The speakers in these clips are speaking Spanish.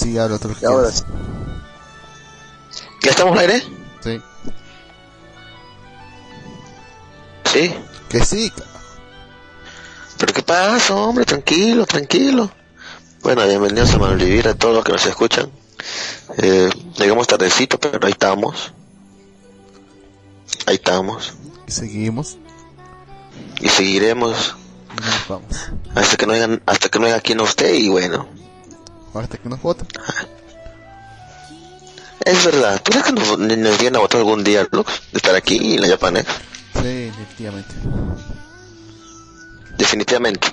sí habla Turquía. Ahora sí. ¿Ya estamos aire? Sí. ¿Sí? Que sí, ¿Pero qué pasa, hombre? Tranquilo, tranquilo. Bueno, bienvenidos a Malvivir a todos los que nos escuchan. Eh, llegamos tardecito, pero ahí estamos. Ahí estamos. Y seguimos. Y seguiremos. Vamos. Hasta que no haya, hasta que no haya quien no esté y bueno, Ahora hasta que nos voten. Es verdad, ¿tú crees que nos, vienen a votar algún día, Lux? De estar aquí y la Japanés. Sí, definitivamente. Definitivamente.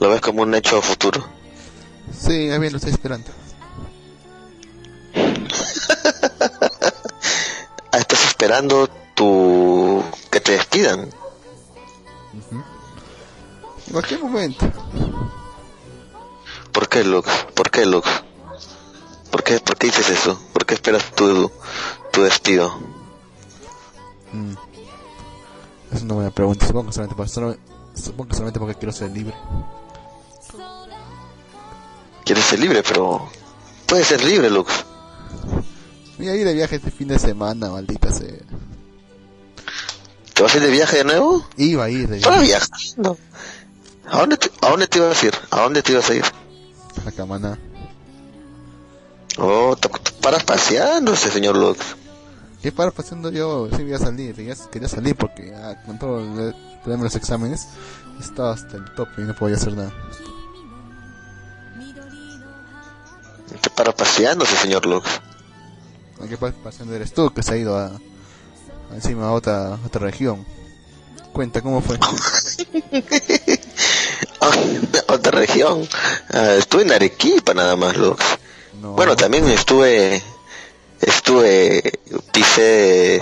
Lo ves como un hecho futuro. Sí, a mí lo estoy esperando. Estás esperando tu que te despidan. ¿En cualquier momento? ¿Por qué, Luke? ¿Por qué, Luke? ¿Por qué, por qué dices eso? ¿Por qué esperas tu, tu despido? Mm. Es una buena pregunta. Supongo que solamente, supongo solamente porque quiero ser libre. Quieres ser libre, pero... Puedes ser libre, Luke. Voy a ir de viaje este fin de semana, maldita sea. ¿Te vas a ir de viaje de nuevo? Iba a ir de viaje. ¿A dónde, ¿A dónde te ibas a ir? ¿A dónde te ibas a ir? A Camaná. Oh, paras paseando ese señor Lux. ¿Qué para pasando yo? Sí, voy a salir. Quería, quería salir porque ah, con todo el problema de los exámenes estaba hasta el tope y no podía hacer nada. Te paras paseando ese señor Lux. ¿Qué pa- pasando eres tú que se ha ido a, a encima a otra, otra región? Cuenta cómo fue. Otra región. Ah, estuve en Arequipa nada más, Lux. No. Bueno, también estuve, estuve, pisé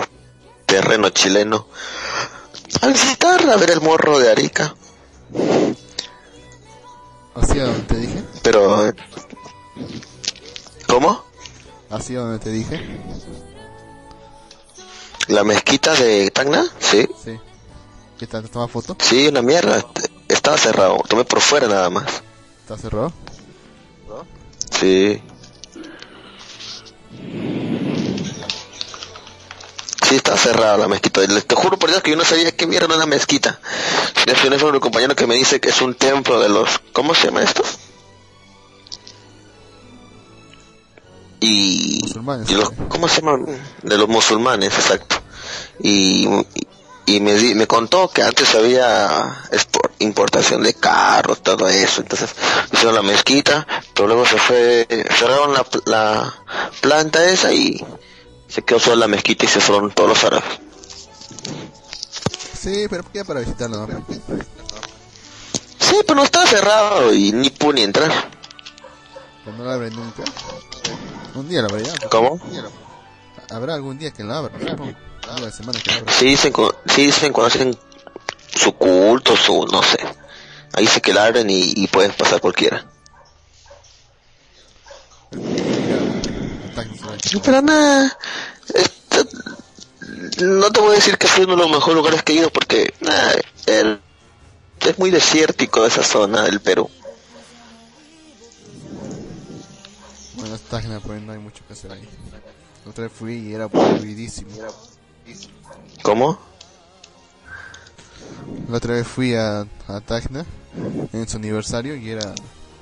terreno chileno a visitar, a ver el morro de Arica. ¿Así a donde te dije? Pero, ¿cómo? ¿Así a donde te dije? ¿La mezquita de Tacna? Sí, Sí. ¿Qué tal? ¿Te toma foto? sí, una mierda. Estaba cerrado, tomé por fuera nada más. ¿Está cerrado? Sí. Sí, estaba cerrada la mezquita. Te juro por Dios que yo no sabía qué mierda era una mezquita. Yo es un compañero que me dice que es un templo de los... ¿Cómo se llama esto? Y... Y los, ¿Cómo se llama? De los musulmanes, exacto. Y, y me, di- me contó que antes había importación de carros, todo eso. Entonces hicieron la mezquita, pero luego se fue, cerraron la, la planta esa y se quedó sola la mezquita y se fueron todos los árabes. Sí, pero queda para visitarlo, ¿no? Sí, pero no estaba cerrado y ni pude ni entrar. Pero no lo abre nunca. Un día lo abrirá. ¿Cómo? Habrá algún día que lo abra, supongo. Una semana que abra. Sí dicen, sí dicen cuando hacen su culto, su, no sé. Ahí se que la abren y, y pueden pasar cualquiera. ¿no? No, Pero nada, este, no te voy a decir que fue uno de los mejores lugares que he ido porque nada, el- es muy desértico esa zona del Perú. Bueno, esta pues no hay mucho que hacer ahí. Otra vez fui y era aburridísimo. ¿Cómo? La otra vez fui a, a Tacna en su aniversario y era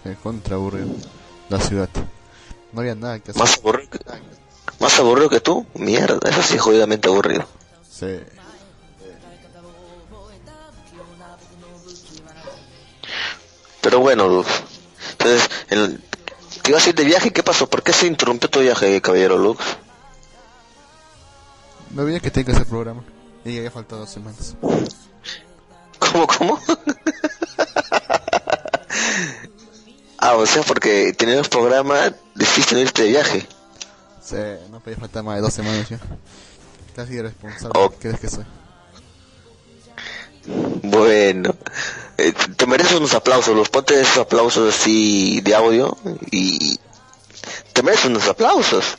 el contra aburrido la ciudad. No había nada que hacer. ¿Más aburrido que, más aburrido que tú? Mierda, eso sí es jodidamente aburrido. Sí. Pero bueno. Entonces, el, te ibas a ir de viaje, ¿qué pasó? ¿Por qué se interrumpió tu viaje, caballero Lux? No había que tenga que hacer programa. Y ya faltado dos semanas. ¿Cómo, cómo? ah, o sea, porque tenías programa, decidiste no irte de viaje. Sí, no podía faltar más de dos semanas ya. Casi irresponsable. Oh. ¿Crees que soy? Bueno, eh, te mereces unos aplausos, los ponte esos aplausos así de audio y te mereces unos aplausos.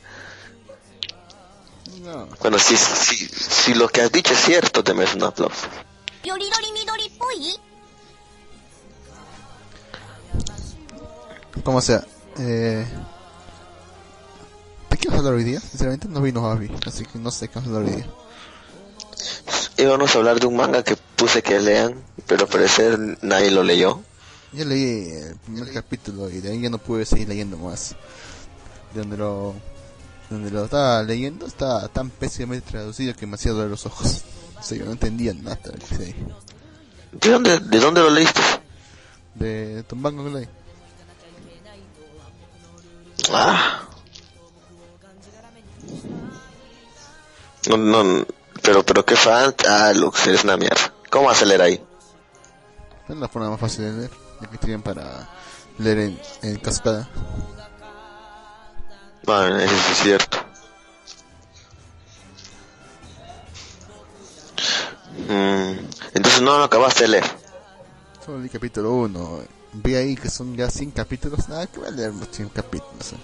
Bueno, si, si, si lo que has dicho es cierto, te mereces un aplauso. Como sea, eh... ¿De qué hablar hoy día? Sinceramente no vino Javi, así que no sé qué hablar hoy día. Íbamos a hablar de un manga que puse que lean, pero al parecer nadie lo leyó. Yo leí el primer capítulo y de ahí ya no pude seguir leyendo más. De donde lo donde lo estaba leyendo estaba tan pésimamente traducido que me hacía doler los ojos. O sea, yo no entendía nada de lo que se leía. ¿De dónde, de dónde lo leíste? De Tombango Glay. Ah. No, no, pero, pero qué fan. Ah, Lux, eres una mierda. ¿Cómo vas a leer ahí? Es la forma más fácil de leer, ya que tienen para leer en, en cascada. Bueno, eso es cierto. Mm, entonces no lo acabaste de leer. Solo leí capítulo 1. Vi ahí que son ya 100 capítulos. Nada, que voy a leer los 100 capítulos. eh.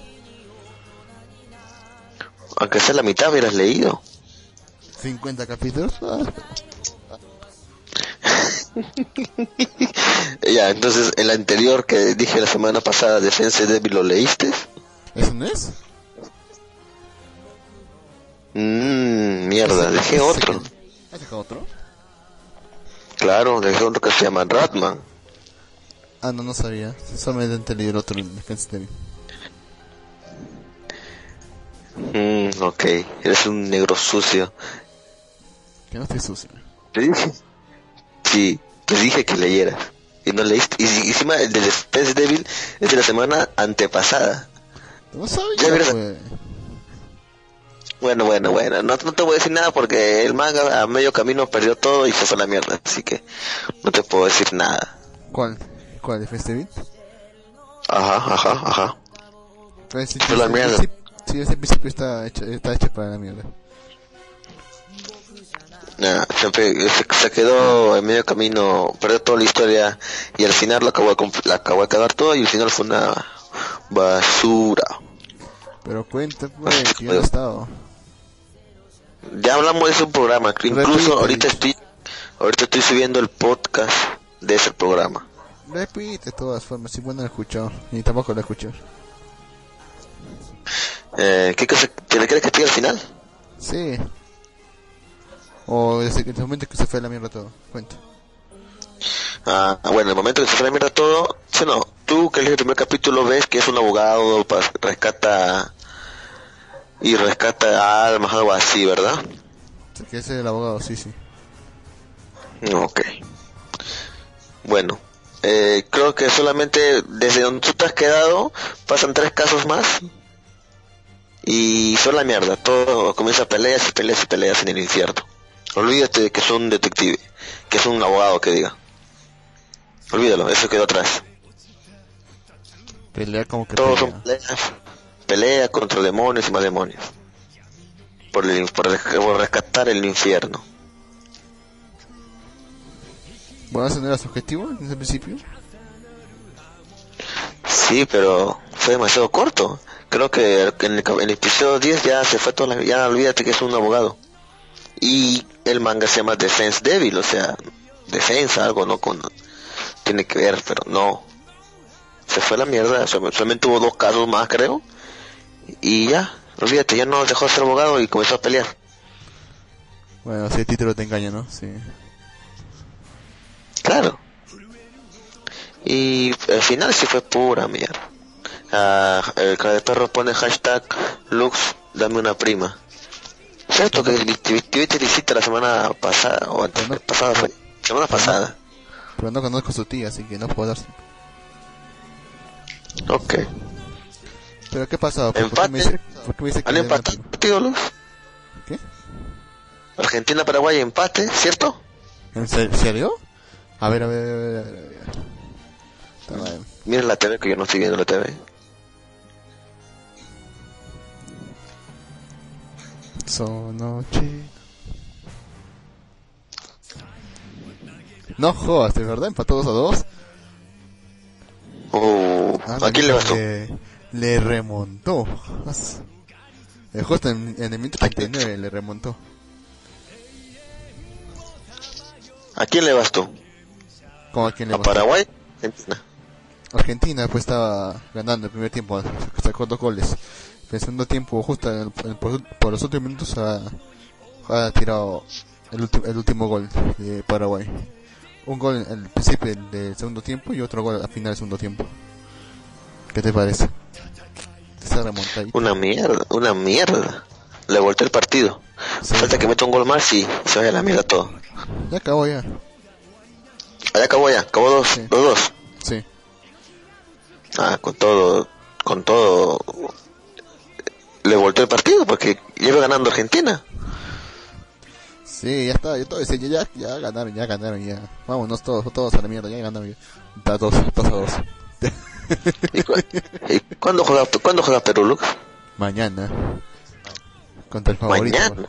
Aunque sea la mitad hubieras leído. 50 capítulos. Ah, ya, entonces el anterior que dije la semana pasada, Defense Devil, ¿lo leíste? ¿Eso no es? Mmm, mierda, dejé otro. ¿Has dejado otro? Claro, dejé otro que se llama Ratman. Ah, no, no sabía. Solamente leí el otro en Defense. Mmm, ok, eres un negro sucio. Que no estoy sucio. Te dije. Sí, te dije que leyeras. Y no leíste. Y y encima el de Defense Devil es de la semana antepasada. No sabía, Ya. Bueno, bueno, bueno. No, no te voy a decir nada porque el manga a medio camino perdió todo y se fue a la mierda. Así que no te puedo decir nada. ¿Cuál? ¿Cuál? ¿Defense Devil? Ajá, ajá, ajá. Sí, Fue la mierda. sí, ese principio está hecho, está hecho para la mierda. Nah, siempre se, se quedó en medio camino, perdió toda la historia y al final lo acabó de, la acabó de cagar todo y al final fue una basura. Pero cuenta, pues, no he estado. Ya hablamos de ese programa, que incluso Repite, ahorita estoy ahorita estoy subiendo el podcast de ese programa. Repite de todas formas, si bueno lo he escuchado, ni tampoco lo he escuchado. Eh, ¿Qué cosa te le crees que estoy al final? Sí. O desde el momento que se fue a la mierda todo. Cuenta. Ah, bueno, en el momento que se fue a la mierda todo, sí, no, tú que lees el primer capítulo ves que es un abogado, rescata y rescata almas, algo así, ¿verdad? Que ese es el abogado, sí, sí. Ok. Bueno, eh, creo que solamente desde donde tú te has quedado pasan tres casos más y son la mierda. Todo comienza peleas y peleas y peleas en el infierno. Olvídate de que es un detective, que es un abogado que diga. Olvídalo, eso quedó atrás. Pelea como que Todos pelea. son peleas. Pelea contra demonios y más demonios. Por, el, por, el- por rescatar el infierno. Bueno, ese no era su objetivo en el principio. Sí, pero fue demasiado corto. Creo que en el, en el episodio 10 ya se fue toda la... Ya olvídate que es un abogado. Y el manga se llama Defense Devil, o sea, defensa, algo, ¿no? Con, tiene que ver, pero no. Se fue la mierda, sol- solamente tuvo dos casos más, creo. Y ya, olvídate, ya no dejó de ser abogado y comenzó a pelear. Bueno, si el título te engaña, ¿no? Sí. Claro. Y al final sí fue pura mierda. Ah, el cara de perro pone hashtag Lux, dame una prima. ¿Cierto que viste visita la semana pasada o antes Pero no- pasada fue? Semana pasada. Pero no conozco a su tía, así que no puedo dar. Ok. Pero ¿qué pasó? ¿Por, por qué me Empate. dice, por qué me dice que. Argentina-Paraguay empate, ¿cierto? ¿En se- serio? A ver, a ver, a ver, a ver. A ver. Está bien. Miren la TV que yo no estoy viendo la TV. Sonoche. No jodas, ¿de verdad? ¿Empató 2 a 2? Uh, Ah, ¿A quién le? Le, remontó. Justo en, en el minuto 39 le remontó. ¿A quién le? ¿Cómo a quién le ¿A va? Paraguay? Argentina. Argentina pues estaba ganando el primer tiempo, sacó dos goles. El segundo tiempo, justo en el- en- por, por los últimos minutos, ha, ha tirado el, ulti- el último gol de Paraguay. Un gol al principio del, del segundo tiempo y otro gol al final del segundo tiempo. ¿Qué te parece? Esa remontadita. Una mierda, una mierda. Le volteé el partido. Sí. Falta que meta un gol más y se vaya a la mierda todo. Ya acabó ya. Allá acabó ya, acabó dos, Sí. dos, dos. Sí. Ah, con todo, con todo. Le volteó el partido porque lleva ganando Argentina. Sí, ya está, ya todo, ya, ya, ya ganaron, ya ganaron, ya. Vámonos todos, todos a la mierda, ya ganaron. Ya. Da dos, dos a dos. ¿Y, cu- y cuándo juega, cuándo juega Perú, Lucas? Mañana. Contra el favorito. Mañana.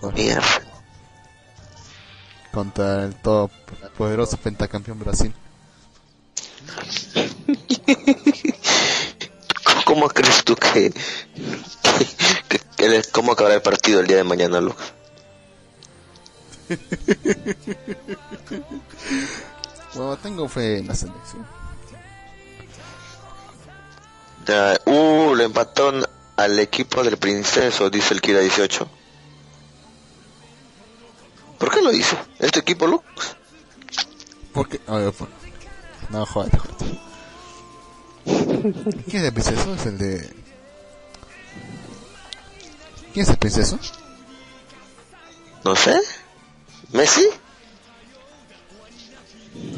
Contra el todo poderoso pentacampeón Brasil. ¿Cómo crees tú que, que, que cómo acabará el partido el día de mañana, Lucas? Bueno, tengo fe en la selección. Uh, le empató al equipo del Princeso, dice el Kira 18. ¿Por qué lo hizo? ¿Este equipo, Lux? Porque, por... no, joder, joder. ¿Quién es el princeso? Es el de... ¿Quién es el princeso? No sé. ¿Messi?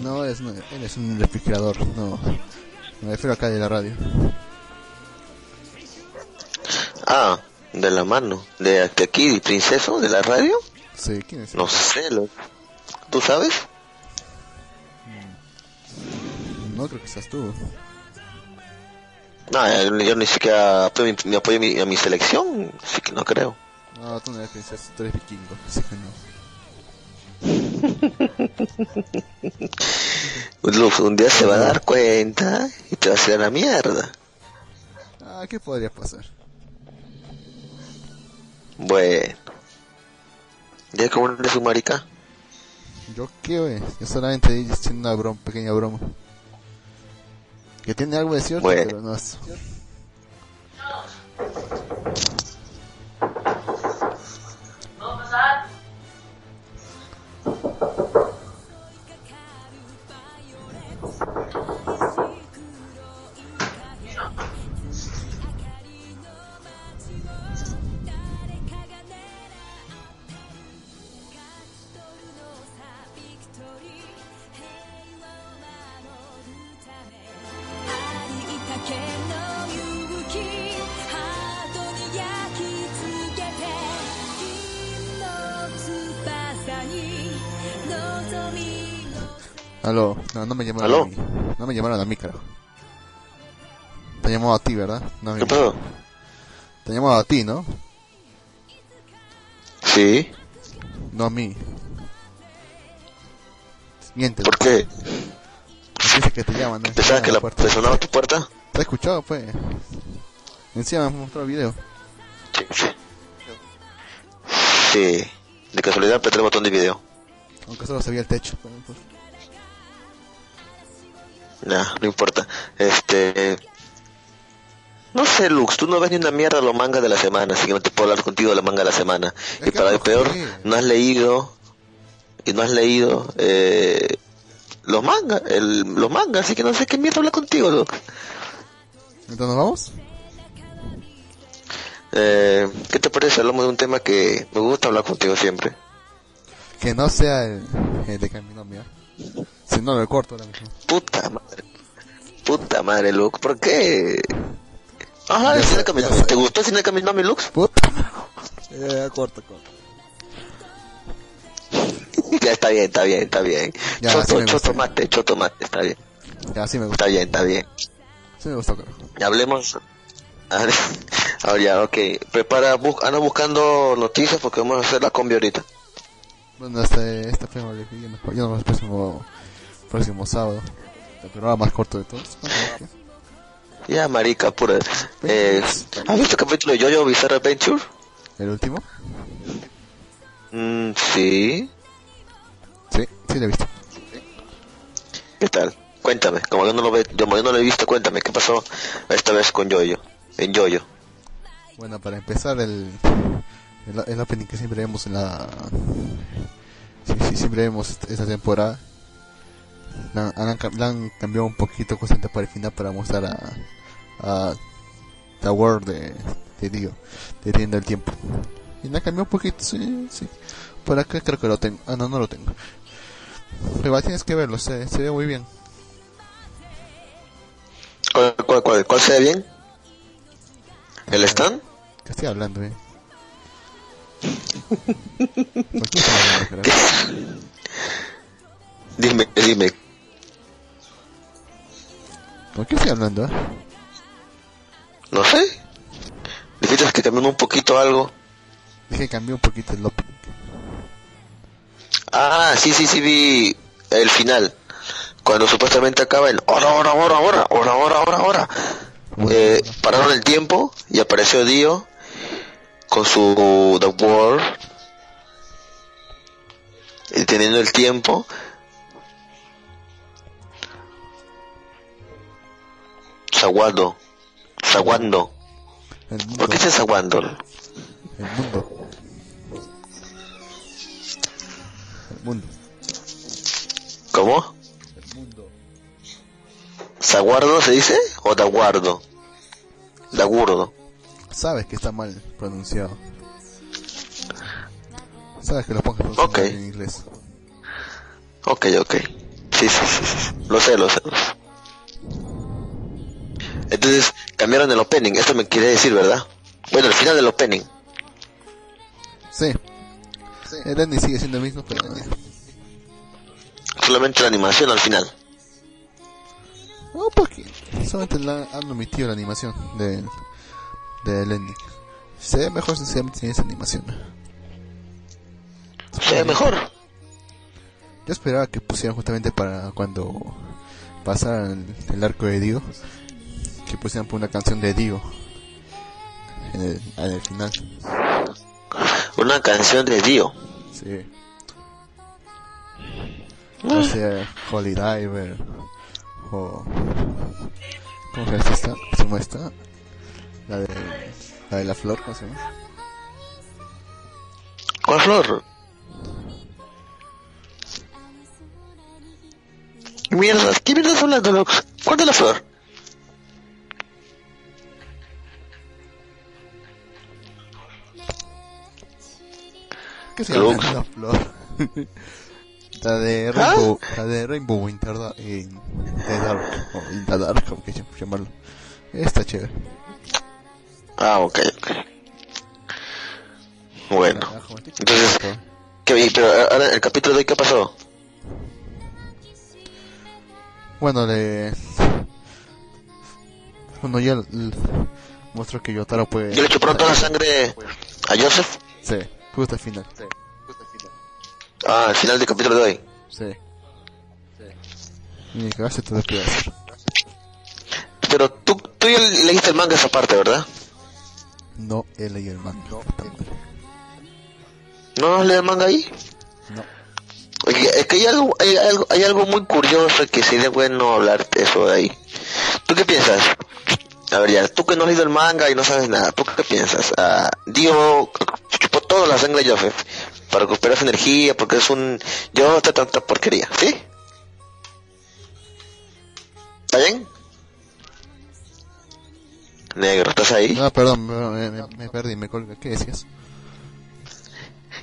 No, es, no, él es un refrigerador, no. Me refiero acá de la radio. Ah, de la mano. ¿De aquí, Princeso? ¿De la radio? Sí, ¿quién es? No sé, lo... ¿tú sabes? No creo que seas tú. No, yo, yo ni siquiera apoyo mi, me apoyo mi- a mi selección, así que no creo. No, tú no eres princeso, tú eres vikingo, así que no. Lux, un día se va a dar cuenta y te va a hacer la mierda. Ah, ¿qué podría pasar? Bueno. ¿Ya cómo eres un marica? ¿Yo qué, wey? Yo solamente estoy haciendo una broma, pequeña broma. Que tiene algo de cierto, Bueno. pero no es... no, no me llamaron ¿Aló? a mí. No me llamaron a mí, carajo. Te llamado a ti, ¿verdad? No. ¿Qué pasó? Te llamado a ti, ¿no? Sí. No a mí. Miente. ¿Por qué? Dice que te llaman, ¿no? ¿Pensabas Llaman que la puerta. te sonaba tu puerta? ¿Te has escuchado, pues? Encima me mostró el video. Sí, sí. Sí. De casualidad apreté el botón de video. Aunque solo se veía el techo. pues, Nah, no importa. Este... No sé, Lux, tú no ves ni una mierda los mangas de la semana, así que no te puedo hablar contigo de la manga de la semana. Es Y para el peor, no has leído... Y no has leído... Eh, los mangas, los mangas, así que no sé qué mierda hablar contigo, Lux. Entonces, ¿nos vamos? Eh, ¿Qué te parece? Hablamos de un tema que me gusta hablar contigo siempre. Que no sea el, el de Camino Mía. Si no, lo corto. Puta madre. Puta madre, Lux. ¿Por qué? Ajá, el sé. ¿Te gustó el cine caminando, Lux? Puta. Eh, corto, corto. ya está bien, está bien, está bien. Ya, sí choto, me choto mate, choto mate, está bien. Ya, sí me gusta. Está bien, está bien. Sí me gustó, carajo. Hablemos. Ahora ya, ok. Prepara, bus anda buscando noticias porque vamos a hacer la combi ahorita. Bueno, este, esta yo el próximo, próximo sábado. El programa más corto de todos. Ya, marica, pura. Eh, ¿Has visto el capítulo de Jojo Bizarre Adventure? ¿El último? Mm, sí. Sí, sí lo he visto. ¿Qué tal? Cuéntame, como yo no lo ve, como yo no lo he visto, cuéntame, ¿qué pasó esta vez con Yoyo? En Yoyo. Bueno, para empezar, el, el, el opening que siempre vemos en la... Sí, sí, siempre vemos esta temporada. La, la han, cam- la han cambiado un poquito constante para el final para mostrar a... a The World de, de Dio, de Tienda del Tiempo. Y la cambiado un poquito, sí, sí. Por acá creo que lo tengo. Ah, no, no lo tengo. Pero tienes que verlo, se, se ve muy bien. ¿Cuál, cuál, cuál, cuál se ve bien? ¿El stand? ¿Qué estoy hablando, eh? ¿Por qué estoy hablando, carajo? Dime, dime. ¿Por qué estoy hablando? No sé. Necesitas que cambien un poquito algo. Dije que cambió un poquito el opening. Ah, sí, sí, sí, vi el final. Cuando supuestamente acaba el ahora, ahora, ahora, ahora, ahora, ahora, ahora, ahora. Eh, pararon el tiempo y apareció Dio con su The World y teniendo el tiempo Zaguando. Zaguando. ¿Por qué es zaguando? El mundo. El mundo. ¿Cómo? El mundo. ¿Zaguardo se dice? ¿O daguardo? Dagurdo. Sabes que está mal pronunciado. Sabes que lo pongas pronunciado Ok. en inglés. Ok, ok. Sí, sí, sí, sí. Lo sé, lo sé. lo sé. Entonces, cambiaron el opening. Esto me quiere decir, ¿verdad? Bueno, el final del opening. Sí. El ending sigue siendo el mismo, pero... Solamente la animación al final. Un poquito. Solamente la, han omitido la animación de del ending. Se ve mejor sencillamente sin esa animación. Se ve mejor. Yo esperaba que pusieran justamente para cuando pasara el, el arco de Dio, que pusieran por una canción de Dio en el, en el final. Una canción de Dio. Sí. No sé, Holy Diver o... ¿Cómo se llama esta? ¿Cómo se esta? La de... La de la flor, ¿cómo se llama? ¿Cuál flor? ¿Qué mierdas? ¿Qué mierdas hablando? ¿Cuál de la flor? ¿Qué se llama la flor? la de Rainbow, la de Rainbow Winter Da- in the Dark, o In the Dark, como que llamarlo. Está chévere. Ah, ok, ok. Bueno. Entonces, ¿qué, pero ahora el capítulo de hoy, ¿qué pasó? Bueno, le... Bueno, ya mostró que Yotaro puede... ¿Yo le chuparon toda la sangre a Joseph? Sí, justo al final. Ah, al final del capítulo de hoy. Sí. Y que hace todo hacer. Pero tú, tú ya leíste el manga esa parte, ¿verdad? No he leído el manga. ¿No has leído el manga ahí? No. Oye, es que hay algo, hay algo, hay algo muy curioso que sería bueno hablar eso de ahí. ¿Tú qué piensas? A ver, ya, tú que no has leído el manga y no sabes nada, ¿tú qué piensas? Ah, Dio chupó toda la sangre de Joseph para recuperar su energía porque es un... Yo está tanta porquería, ¿sí? ¿Está bien? Negro, ¿estás ahí? No, perdón, me, me- me perdí, me colgué. ¿Qué decías?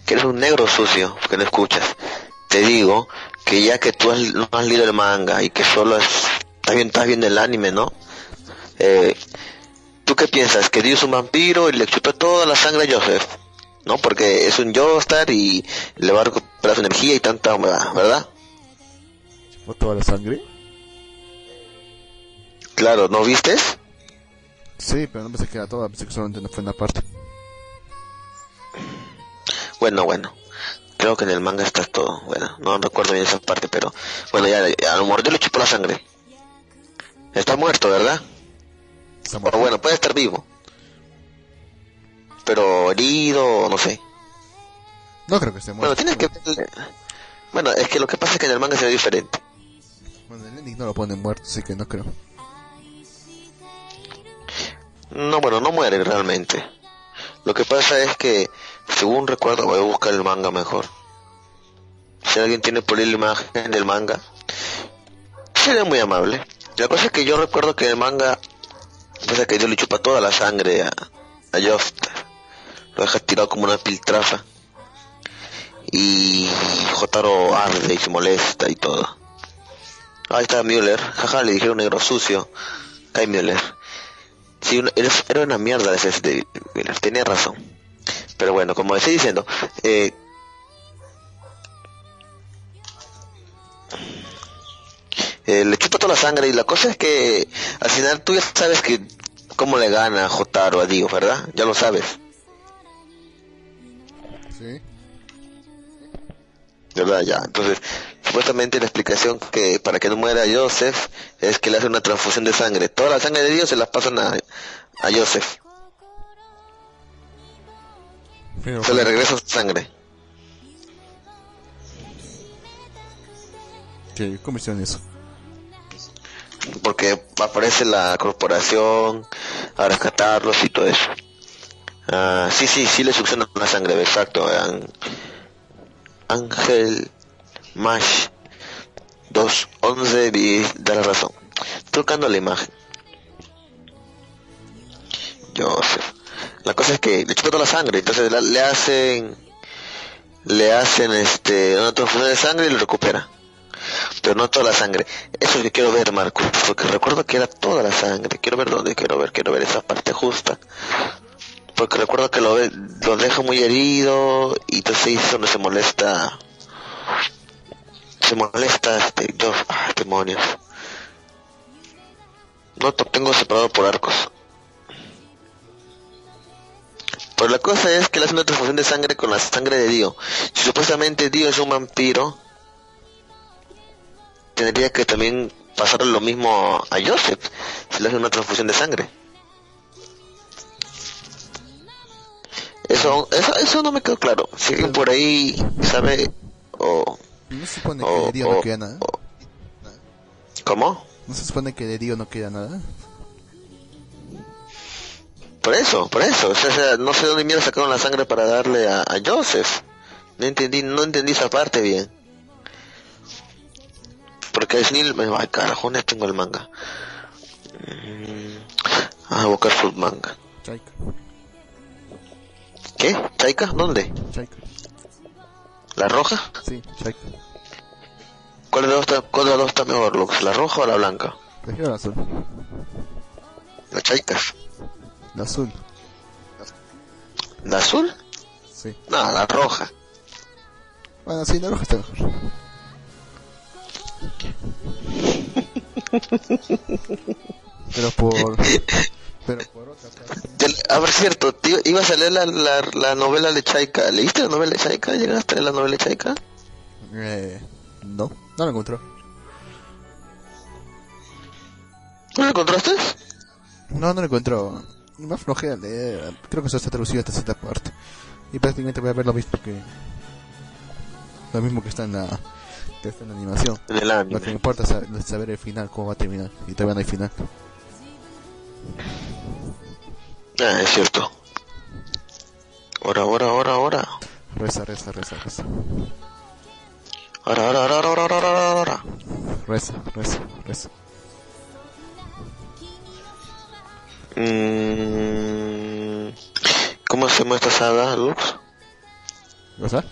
que eres un negro sucio, que no escuchas. Te digo que ya que tú has- no has leído el manga y que solo es, estás viendo, estás viendo el anime, ¿no? Eh, ¿Tú qué piensas? ¿Que Dio es un vampiro y le chupa toda la sangre a Joseph? ¿No? Porque es un Joestar y le va a recuperar su energía y tanta humedad, ¿verdad? ¿Chupó toda la sangre? Claro, ¿no vistes? Sí, pero no pensé que era toda, pensé que solamente fue una parte. Bueno, bueno. Creo que en el manga está todo. Bueno, no recuerdo bien esa parte, pero... Bueno, ya, ya, a lo mejor yo le chupó la sangre. Está muerto, ¿verdad? Está O muerto. bueno, puede estar vivo. Pero herido, no sé. No creo que esté Bueno, muerto. tienes que Bueno, es que lo que pasa es que en el manga se ve diferente. Bueno, el ending no lo pone muerto, así que no creo. No, bueno, no muere realmente. Lo que pasa es que, según recuerdo, voy a buscar el manga mejor. Si alguien tiene por ahí la imagen del manga, sería muy amable. La cosa es que yo recuerdo que el manga, pasa que Dios le chupa toda la sangre a, a Joestar. Lo deja tirado como una piltrafa. Y Jotaro arde y se molesta y todo. Ahí está Müller. Jaja, le dijeron negro sucio. Kai Müller. Sí, una- era, una mierda ese de Müller. Tenía razón. Pero bueno, como estoy diciendo, eh, eh, le chupa toda la sangre y la cosa es que al final tú ya sabes que cómo le gana a Jotaro a Dio, ¿verdad? Ya lo sabes. Sí. ¿verdad? Ya, entonces, supuestamente la explicación que para que no muera Joseph es que le hace una transfusión de sangre. Toda la sangre de Dios se la pasan a, a Joseph. Pero, Se le regresa sangre. ¿qué? ¿Cómo hicieron eso? Porque aparece la corporación a rescatarlos y todo eso. Ah, sí, sí, sí le succiona la sangre, exacto. Ángel Mash 211 vi- da la razón. Tocando la imagen. Joseph. La cosa es que le chupa toda la sangre, entonces la- le hacen le hacen este una transfusión de sangre y lo recupera. Pero no toda la sangre. Eso es que quiero ver, Marco, porque recuerdo que era toda la sangre. Quiero ver dónde, quiero ver, quiero ver esa parte justa. Porque recuerdo que lo, lo deja muy herido y entonces ahí es donde se molesta. Se molesta este, yo, ah, demonios. No tengo separado por arcos. Pero la cosa es que le hace una transfusión de sangre con la sangre de Dio. Si supuestamente Dio es un vampiro, tendría que también pasarle lo mismo a Joseph, si le hace una transfusión de sangre. Eso, eso, eso no me quedó claro. Si alguien por ahí sabe o... No se supone o- que de Dio no queda nada. o- ¿Cómo? No se supone que de Dio no queda nada. Por eso, por eso. O sea, o sea, no sé dónde mierda sacaron la sangre para darle a, a Joseph. No entendí, no entendí esa parte bien. Porque es Neil, ay carajo, no tengo el manga. Ah, buscar full manga. Chaika. ¿Qué? ¿Chaika? ¿Dónde? Chaika. ¿La roja? Sí, Chaika. ¿Cuál de las dos está, cuál de está mejor, Lux? ¿La roja o la blanca? Prefiero la azul. La Chaikas. La azul. ¿La azul? Sí. No, la roja. Bueno, sí, la roja está mejor. Pero por... Pero por otra parte... Te- A ver, cierto, tío, ibas a leer la, la, la novela de Chaika. ¿Leíste la novela de Chaika? ¿Llegaste a leer la novela de Chaika? Eh... No, no lo encontró. ¿No la encontraste? No, no lo encontró. Me aflojé a leer. Creo que eso está traducido hasta cierta parte. Y prácticamente voy a ver lo mismo que... Lo mismo que está en la... En la animación. Lo que me importa es saber, el final, cómo va a terminar. Y todavía no hay final. Ah, es cierto. Ahora, ahora, ahora, ahora. Reza, reza, reza, reza. Ahora, ahora, ahora, ahora, ahora, ahora, ahora. Reza, reza, reza. Mm, ¿Cómo se llama esta saga, Lux? ¿O sea?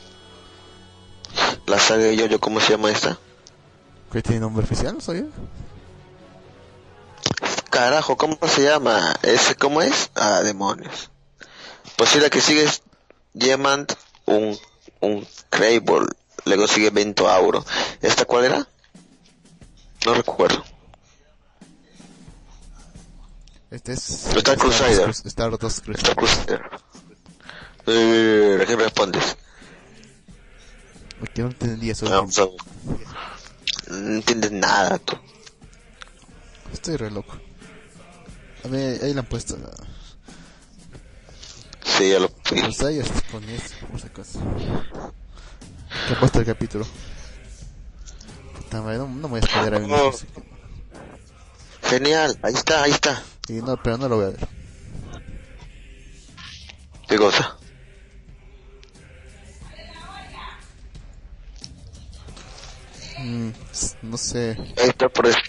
La saga de Yoyo, ¿cómo se llama esta? ¿Qué tiene nombre oficial? ¿No sabía? Carajo, ¿cómo se llama? ¿Ese cómo es? Ah, demonios. Pues si la que sigue es Diamant, un, un Crable, luego sigue Vento Auro. ¿Esta cuál era? No recuerdo. Este es... Star Crusader. Stardust Crusader. Esta Crusader. Eh, ¿A qué respondes? Porque no entendí eso. Ah, so- no entiendes nada, tú. Estoy re loco. A ver, ahí le han puesto la... Sí, ya lo vi. Los tallos con eso, por si acaso. ¿Qué ha puesto el capítulo? Puta madre, no, no me voy a spoiler a mí No. Genial, ahí está, ahí está. Y no, pero no lo voy a ver. ¿Qué cosa? Mm, no sé. Ahí está, por ese,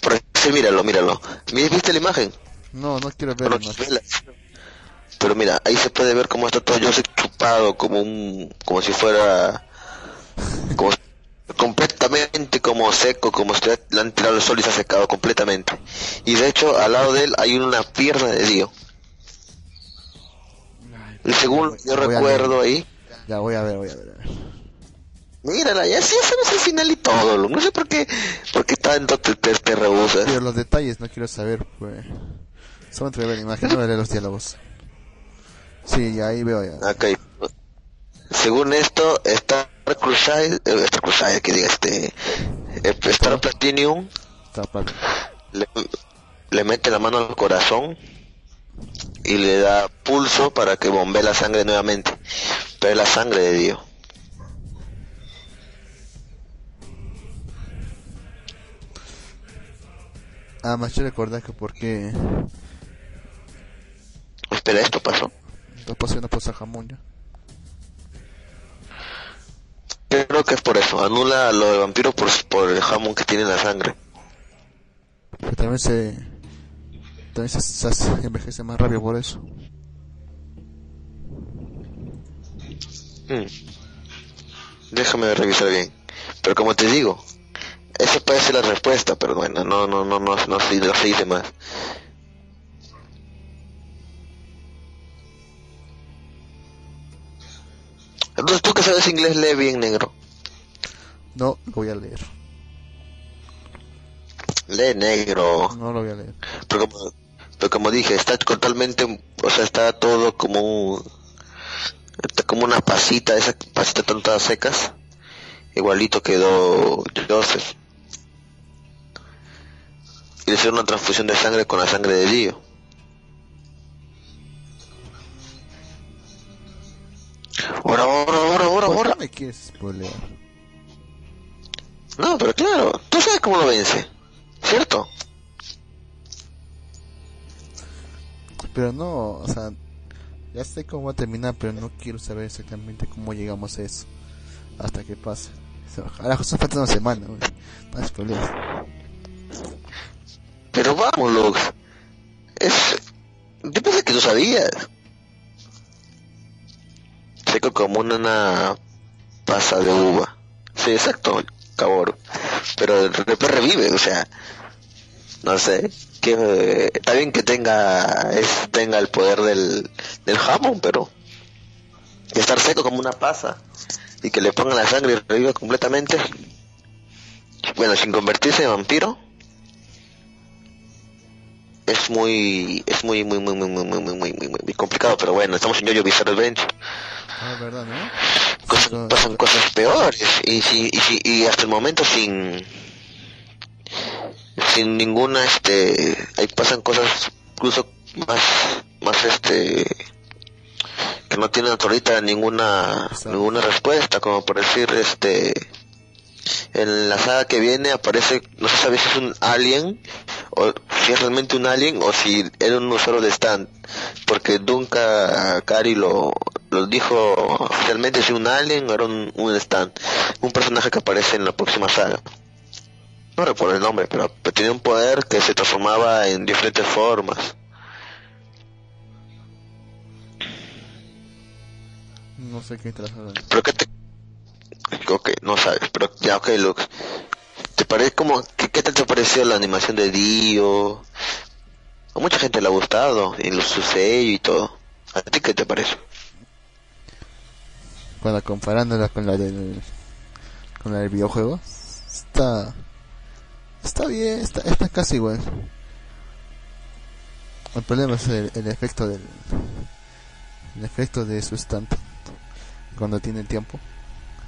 por ese, míralo, míralo. ¿Viste la imagen? No, no quiero verlo Pero, mira, ahí se puede ver cómo está todo Joseph chupado, como un, como si fuera, como completamente como seco, como si le han tirado el sol y se ha secado completamente. Y de hecho, al lado de él hay una pierna de Dios. Y según yo Voy recuerdo ahí, Ya voy a ver, voy a ver. a ver. Mírala, ya sí sabes el final y todo, lo- no sé por qué, por qué tanto te, te, te rehusas. Pero los detalles no quiero saber, pues. Solo entre ver la imagen, no veré los diálogos. Sí, ya ahí veo ya. Ok. Según esto, Star Crusader, eh, Star Crusader, que diga este, eh, Star Platinum le, le mete la mano al corazón y le da pulso para que bombee la sangre nuevamente. Pero es la sangre de Dios. Ah, más yo recordar que porque Espera, esto pasó. no pasando por jamón ya. Creo que es por eso. Anula lo de vampiro por, por el jamón que tiene en la sangre. Pero también se también se, se envejece más rápido por eso. Hmm. Déjame revisar bien. Pero como te digo, esa puede ser la respuesta, pero bueno, no, no, no, no, no, se, no se dice más. Entonces tú que sabes inglés lee bien negro. No lo voy a leer. Lee negro. No lo voy a leer. Pero como, pero como dije, está totalmente, o sea, está todo como un, está como una pasita, esas pasitas están todas secas. Igualito quedó Joseph. Y hicieron una transfusión de sangre con la sangre de Dio. Ahora, ahora, ahora, ahora, ¿Por ahora. me quieres spoilear? No, pero claro, tú sabes cómo lo vence, ¿cierto? Pero no, o sea, ya sé cómo va a terminar, pero no quiero saber exactamente cómo llegamos a eso. Hasta que pase. Ahora justo falta una semana, güey. No. Pero vamos, Lux. Es... Yo pensé que tú sabías. Seco como una pasa de uva. Sí, exacto, cabor. Pero después revive, o sea... No sé. Que, está bien que tenga es, tenga el poder del, del jamón, pero... Estar seco como una pasa. Y que le pongan la sangre y reviva completamente. Bueno, sin convertirse en vampiro es muy es muy muy muy muy muy muy muy muy muy, muy complicado pero bueno estamos en Yoyo Bizarre Adventure Ah, verdad, ¿no? Cosas- No, pasan cosas peores y si, y si y hasta el momento sin sin ninguna este ahí pasan cosas incluso más más este que no tienen ahorita ninguna Exacto. ninguna respuesta como por decir este en la saga que viene aparece no se sabe si es un alien o si es realmente un alien o si era un usuario de stand porque nunca Cari lo, lo dijo oficialmente si un alien o era un, un stand un personaje que aparece en la próxima saga. No recuerdo el nombre pero, tenía un poder que se transformaba en diferentes formas. No sé qué estás hablando. pero que te ok no sabes pero ya ok Lux te parece como ¿qué, qué tal te pareció la animación de Dio a mucha gente le ha gustado lo- su sello y todo. A ti qué te parece Cuando comparándola con la del con la del videojuego, está está bien, está, está casi igual. El problema es el, el efecto del el efecto de su stand cuando tiene tiempo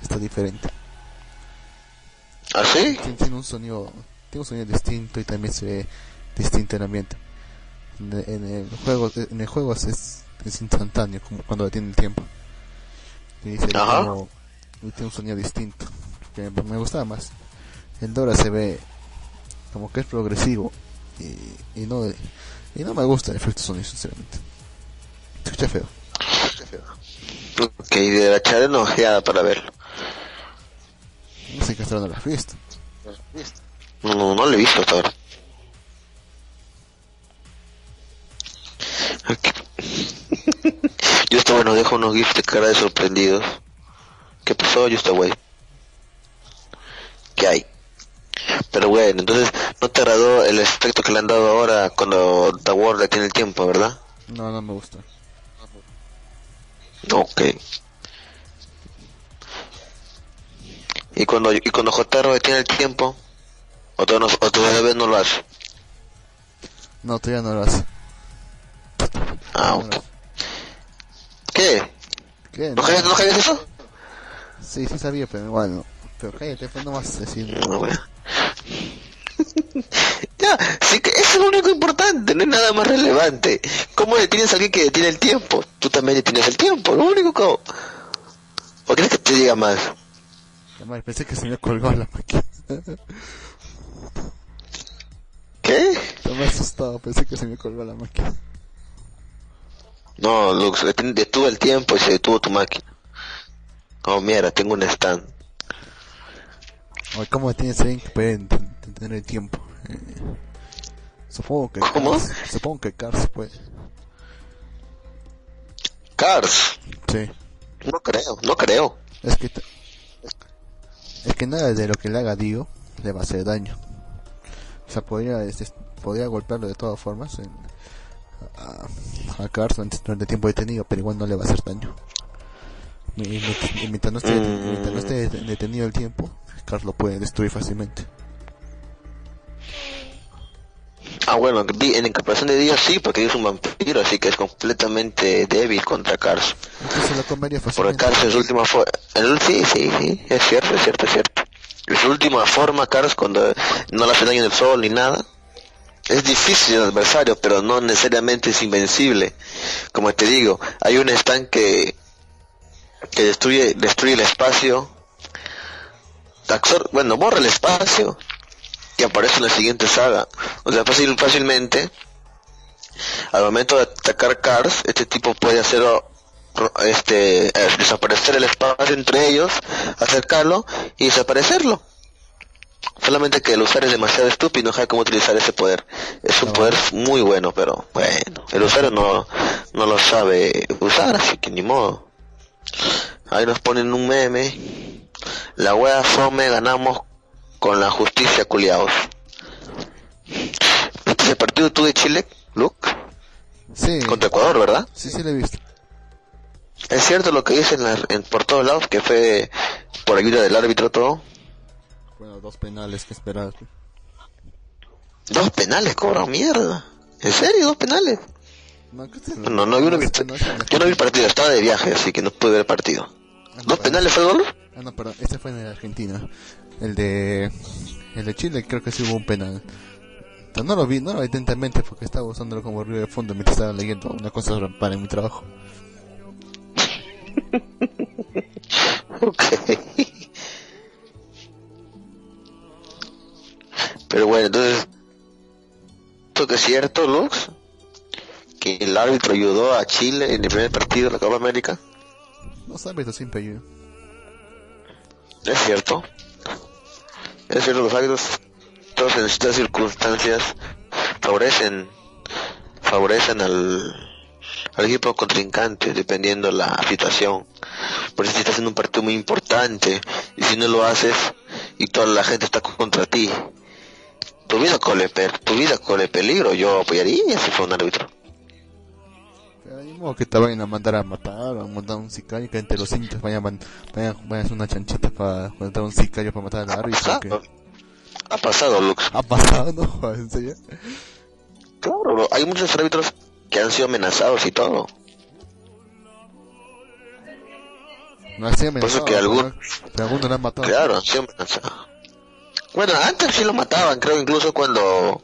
está diferente. ¿ah sí? Tiene, tiene un sonido tiene un sonido distinto y también se ve distinto el ambiente. En, en el juego en el juego es, es instantáneo como cuando tiene el tiempo. Y se como- y tiene un sonido distinto que me, gustaba más. El Dora se ve como que es progresivo y, y no y no me gusta el efecto sonido sinceramente. Se escucha feo. Ok de la echaré una ojeada para verlo No sé qué no lo has visto. no, no, no lo he visto hasta ahora Ok. yo esto bueno dejo unos gifs de cara de sorprendidos ¿qué pasó yo estoy güey? ¿qué hay? pero bueno entonces no te agradó el efecto que le han dado ahora cuando The World tiene el tiempo ¿verdad? No, no me gusta. Ok. Y cuando y cuando Jotaro detiene el tiempo, o todavía no, o todavía no lo hace. No, todavía no lo hace. Ah, No lo ok. hace. ¿Qué? ¿Qué? ¿No sabías, ¿No eso? Sí, sí sabía, pero igual no. Pero cállate, pues no vas a decir. No, bueno. Ya, sí que eso es lo único importante, no es nada más relevante. ¿Cómo detienes a alguien que detiene el tiempo? Tú también detienes el tiempo, lo único que... ¿O quieres que te diga más? Además, pensé que se me colgó la máquina. ¿Qué? Estaba me asustado, pensé que se me colgó la máquina. No, Lux, detuve el tiempo y se detuvo tu máquina. Oh, mierda, tengo un stand. Oye, ¿cómo tienes alguien que puede ent- tener el tiempo? Eh, supongo que ¿Cómo? Cars, supongo que Cars puede. Cars. Sí. No creo, no creo. Es que es que nada de lo que le haga Dio le va a hacer daño. O sea, podría este, podría golpearlo de todas formas en, a, a Cars durante, durante tiempo detenido, pero igual no le va a hacer daño. Y, mientras- no esté, Mm. mientras no esté det- detenido el tiempo, Cars lo puede destruir fácilmente. Ah, bueno, en comparación de Dios sí, porque Dios es un vampiro, así que es completamente débil contra Cars. Entonces lo comería Porque. Cars en su última forma... Sí, sí, sí, es cierto, es cierto, es cierto. En su última forma, Cars, cuando no le hace daño en el sol ni nada, es difícil el adversario, pero no necesariamente es invencible. Como te digo, hay un stand que, que destruye, destruye el espacio, bueno, borra el espacio que aparece en la siguiente saga. O sea, fácil, fácilmente, al momento de atacar Cars, este tipo puede hacer este eh, desaparecer el espacio entre ellos, acercarlo y desaparecerlo. Solamente que el usuario es demasiado estúpido y no sabe cómo utilizar ese poder. Es un Ah, poder muy bueno, pero bueno, el usuario no, no lo sabe usar, así que ni modo. Ahí nos ponen un meme. La wea fome ganamos con la justicia culiados. ¿Viste ese partido tú de Chile, Luke? Sí, Contra Ecuador, ¿verdad? sí, sí lo he visto. Es cierto lo que dicen en, la- en- por todos lados, que fue por ayuda del árbitro todo. Bueno, dos penales que esperar. Dos penales, cobran mierda. ¿En serio? ¿Dos penales? No, No, no, yo no vi, yo no vi el partido, estaba de viaje, así que no pude ver el partido. Ah, no, ¿Dos penales fue el gol? Ah, no, perdón, este fue en Argentina. El de el de Chile creo que sí hubo un penal. No lo vi, no lo vi atentamente porque estaba usándolo como ruido de fondo mientras estaba leyendo una cosa para en mi trabajo. Ok. Pero bueno, entonces, ¿esto que es cierto, Lux? Que el árbitro ayudó a Chile en el primer partido de la Copa América. No sabes, siempre ayuda. Es cierto. Es cierto, los árbitros, todos en estas circunstancias, favorecen, favorecen al, equipo contrincante, dependiendo la situación. Por eso si estás en un partido muy importante, y si no lo haces, y toda la gente está contra ti, tu vida corre, tu vida corre peligro, yo apoyaría si fuera un árbitro. Modo que te vayan a mandar a matar o a mandar a un sicario que entre los hinchas vayan, vayan, vayan a hacer una chanchita para mandar a un sicario para matar al árbitro. que- ha pasado, Lux. Ha pasado, ¿no? Joder, ¿En serio? Claro, hay muchos árbitros que han sido amenazados y todo. No así Por eso que algunos lo han matado. Claro, siempre cansado. Bueno, antes sí lo mataban, creo, incluso cuando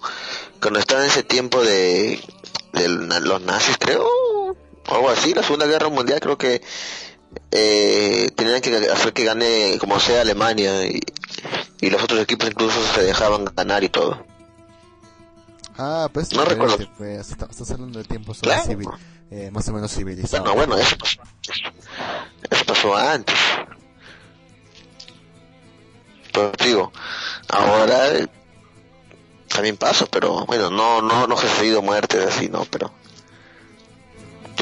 cuando estaba en ese tiempo de, de los nazis, creo, o algo así, la Segunda Guerra Mundial, creo que eh, tenían que hacer que gane como sea Alemania y, y los otros equipos incluso se dejaban ganar y todo. Ah, pues No recuerdo. pues, estás hablando de tiempos Claro. civil, eh, más o menos civilizados. Bueno, bueno, eso pasó, eso pasó antes. Pero digo, ahora eh, también pasa, pero bueno, no, no, no he sucedido muertes así, no, pero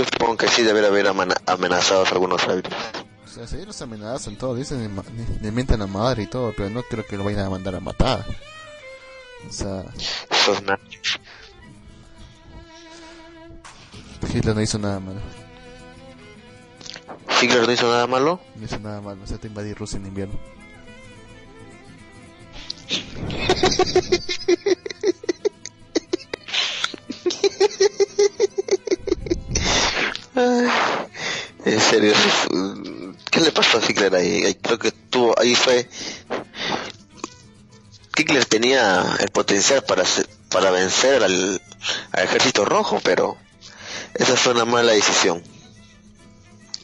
yo supongo que sí debe haber amenazados algunos árbitros. O sea, si ellos amenazan todo, dicen, le mienten a madre y todo, pero no creo que lo vayan a mandar a matar. O sea, Esos nazis. Hitler no hizo nada malo. Hitler no hizo nada malo. No hizo nada malo, o sea, te invadir Rusia en invierno. Creo que tuvo, ahí fue. Hitler tenía el potencial para para vencer al, al ejército rojo, pero esa fue una mala decisión.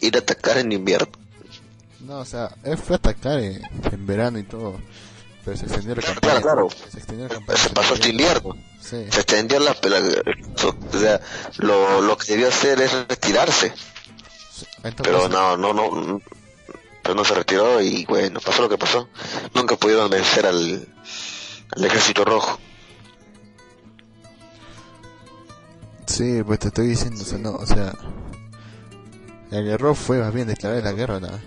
Ir a atacar en invierno. No, o sea, él fue a atacar en, en verano y todo. Pero se extendió la Claro, campaña. claro. Se extendió la campaña. Se pasó este invierno. Sí. Se extendió la, la- o sea, lo, lo que debió hacer es retirarse. Entonces, Pero no, no, no, pero no se retiró y bueno, pasó lo que pasó. Nunca pudieron vencer al, al ejército rojo. Sí, pues te estoy diciendo, o sea, no, o sea, el error fue más bien declarar la guerra la-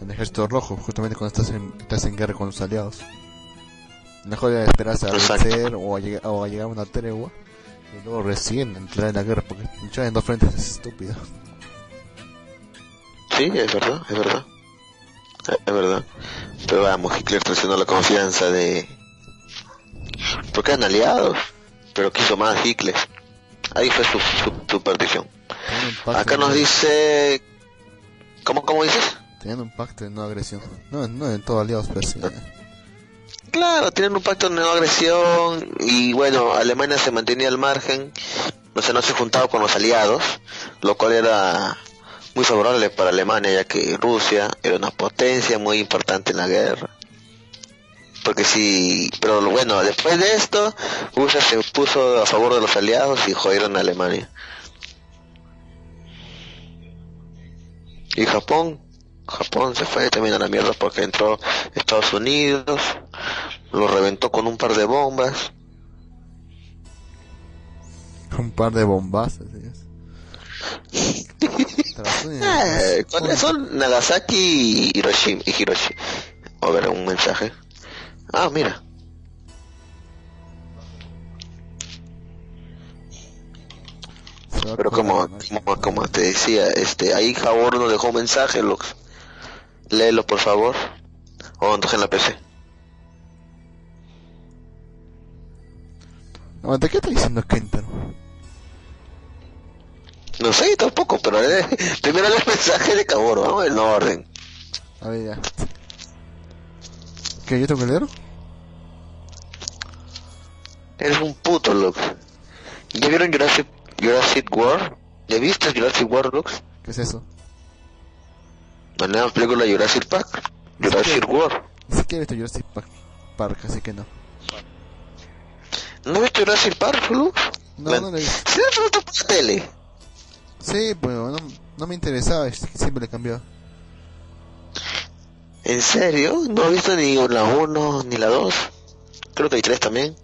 al ejército rojo, justamente cuando estás en, estás en guerra con los aliados. Mejor era esperarse a Exacto. vencer o a, llegar, o a llegar a una tregua y luego recién entrar en la guerra, porque luchar en dos frentes es estúpido. Sí, es verdad, es verdad. Es verdad. Pero vamos, Hitler traicionó la confianza de... Porque eran aliados, pero quiso más Hitler. Ahí fue su, su, su pacto Acá nos no- dice... ¿Cómo, cómo dices? Tenían un pacto de no agresión. No, no en todos aliados, pero sí. eh. Claro, tienen un pacto de no agresión y bueno, Alemania se mantenía al margen, no sé, no se juntaba con los aliados, lo cual era muy favorable para Alemania ya que Rusia era una potencia muy importante en la guerra. Porque sí, pero bueno, después de esto, Rusia se puso a favor de los aliados y jodieron a Alemania. Y Japón, Japón se fue también a la mierda porque entró Estados Unidos, lo reventó con un par de bombas. Un par de un- Eh, ¿Cuáles son? Nagasaki y Hiroshima. Y Hiroshima. A ver, un mensaje. Ah, mira. Pero con como, como, como te decía, este, ahí Javor nos dejó un mensaje, Lux. Léelo, por favor. O entonces en la PC. Aguanta, ¿qué está diciendo Kentaro? No sé, tampoco, pero primero el mensaje de Cabor, vamos en orden. A ver, ya. ¿Qué? ¿Yo tengo que leer? Eres un puto, Lux. ¿Ya vieron Jurassic, Jurassic World? ¿Ya viste Jurassic World, Lux? ¿Qué es eso? La nueva película Jurassic Park. Jurassic World. Ni siquiera he visto Jurassic Park, Park, así que no. ¿No viste Jurassic Park, Lux? No, Bueno, no lo he visto. Sí, tele. Sí, pues no, no me interesaba, siempre le cambiaba. ¿En serio? ¿No has visto ni la 1 ni la 2? Creo que hay 3 también.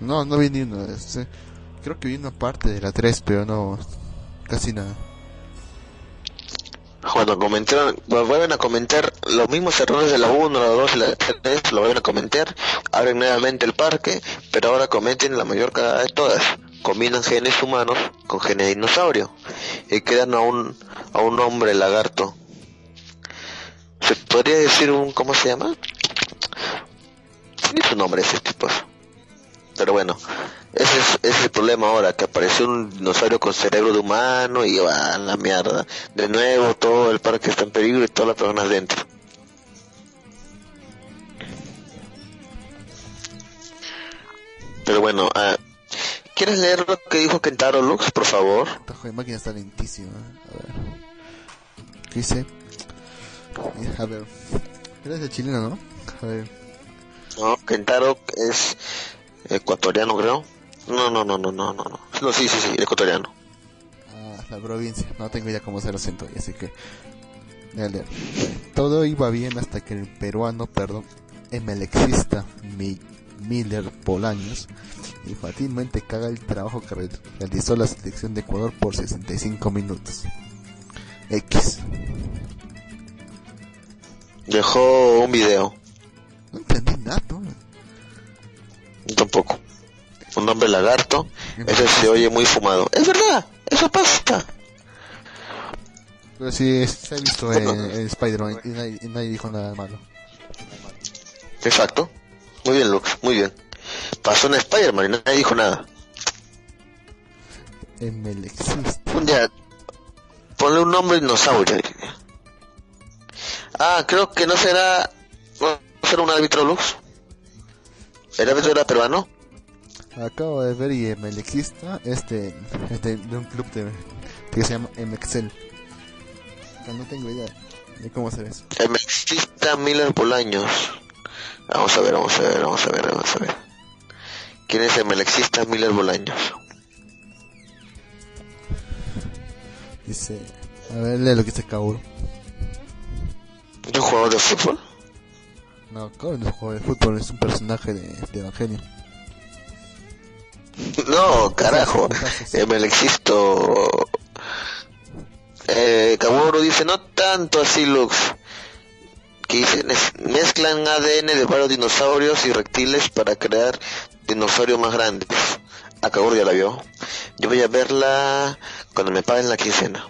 No, no vi ni uno. este, creo que vi una parte de la 3, pero no. Casi nada. Cuando comentaron, vuelven a comentar los mismos errores de la 1, la 2 y la 3, lo vuelven a comentar, abren nuevamente el parque, pero ahora cometen la mayor cagada de todas. Combinan genes humanos con genes de dinosaurio y quedan a un, a un hombre lagarto. ¿Se podría decir un, cómo se llama? Tiene su nombre ese tipo. Pero bueno, ese es, ese es el problema ahora, que apareció un dinosaurio con cerebro de humano y va a la mierda. De nuevo, todo el parque está en peligro y todas las personas dentro. Pero bueno, ah, ¿quieres leer lo que dijo Kentaro Lux, por favor? Esta joven máquina está lentísima. A ver. ¿Qué dice? A ver. Eres de chileno, ¿no? A ver. No, Kentaro es ecuatoriano, creo. No, no, no, no, no, no, no. No, sí, sí, sí, ecuatoriano. Ah, la provincia. No tengo idea cómo se lo siento, así que. Leer. Todo iba bien hasta que el peruano, perdón, emelexista Mi- Miller Bolaños infantilmente caga el trabajo que re- realizó la selección de Ecuador por 65 minutos. X. Dejó un video, No entendí nada, tampoco. Un hombre lagarto, ese se oye muy fumado. Es verdad, eso pasa. Pero sí, se ha visto en, en Spider-Man y nadie, y nadie dijo nada malo. Exacto. Muy bien, Lux, muy bien. Pasó en Spider-Man y nadie dijo nada. Emelexista. Un día, ponle un nombre dinosaurio. Ah, creo que no será... ¿No será un árbitro Lux? ¿El árbitro era peruano? Acabo de ver y Emelexista este, este de un club de, que se llama sea, no tengo idea de cómo hacer eso. Melexista Miller Bolaños. Vamos a ver, vamos a ver, vamos a ver, vamos a ver. ¿Quién es el Melexista Miller Bolaños? Dice, a ver, lee lo que dice Kaoru. ¿Es un jugador de fútbol? No, Kaoru no es un jugador de fútbol, es un personaje de, de Evangelio. No, carajo. El Melexisto... Eh, Kaworu dice, no tanto así, Lux. Que dice, "Mez- mezclan ADN de varios dinosaurios y reptiles para crear dinosaurios más grandes. A Kaworu ya la vio. Yo voy a verla cuando me paguen la quincena.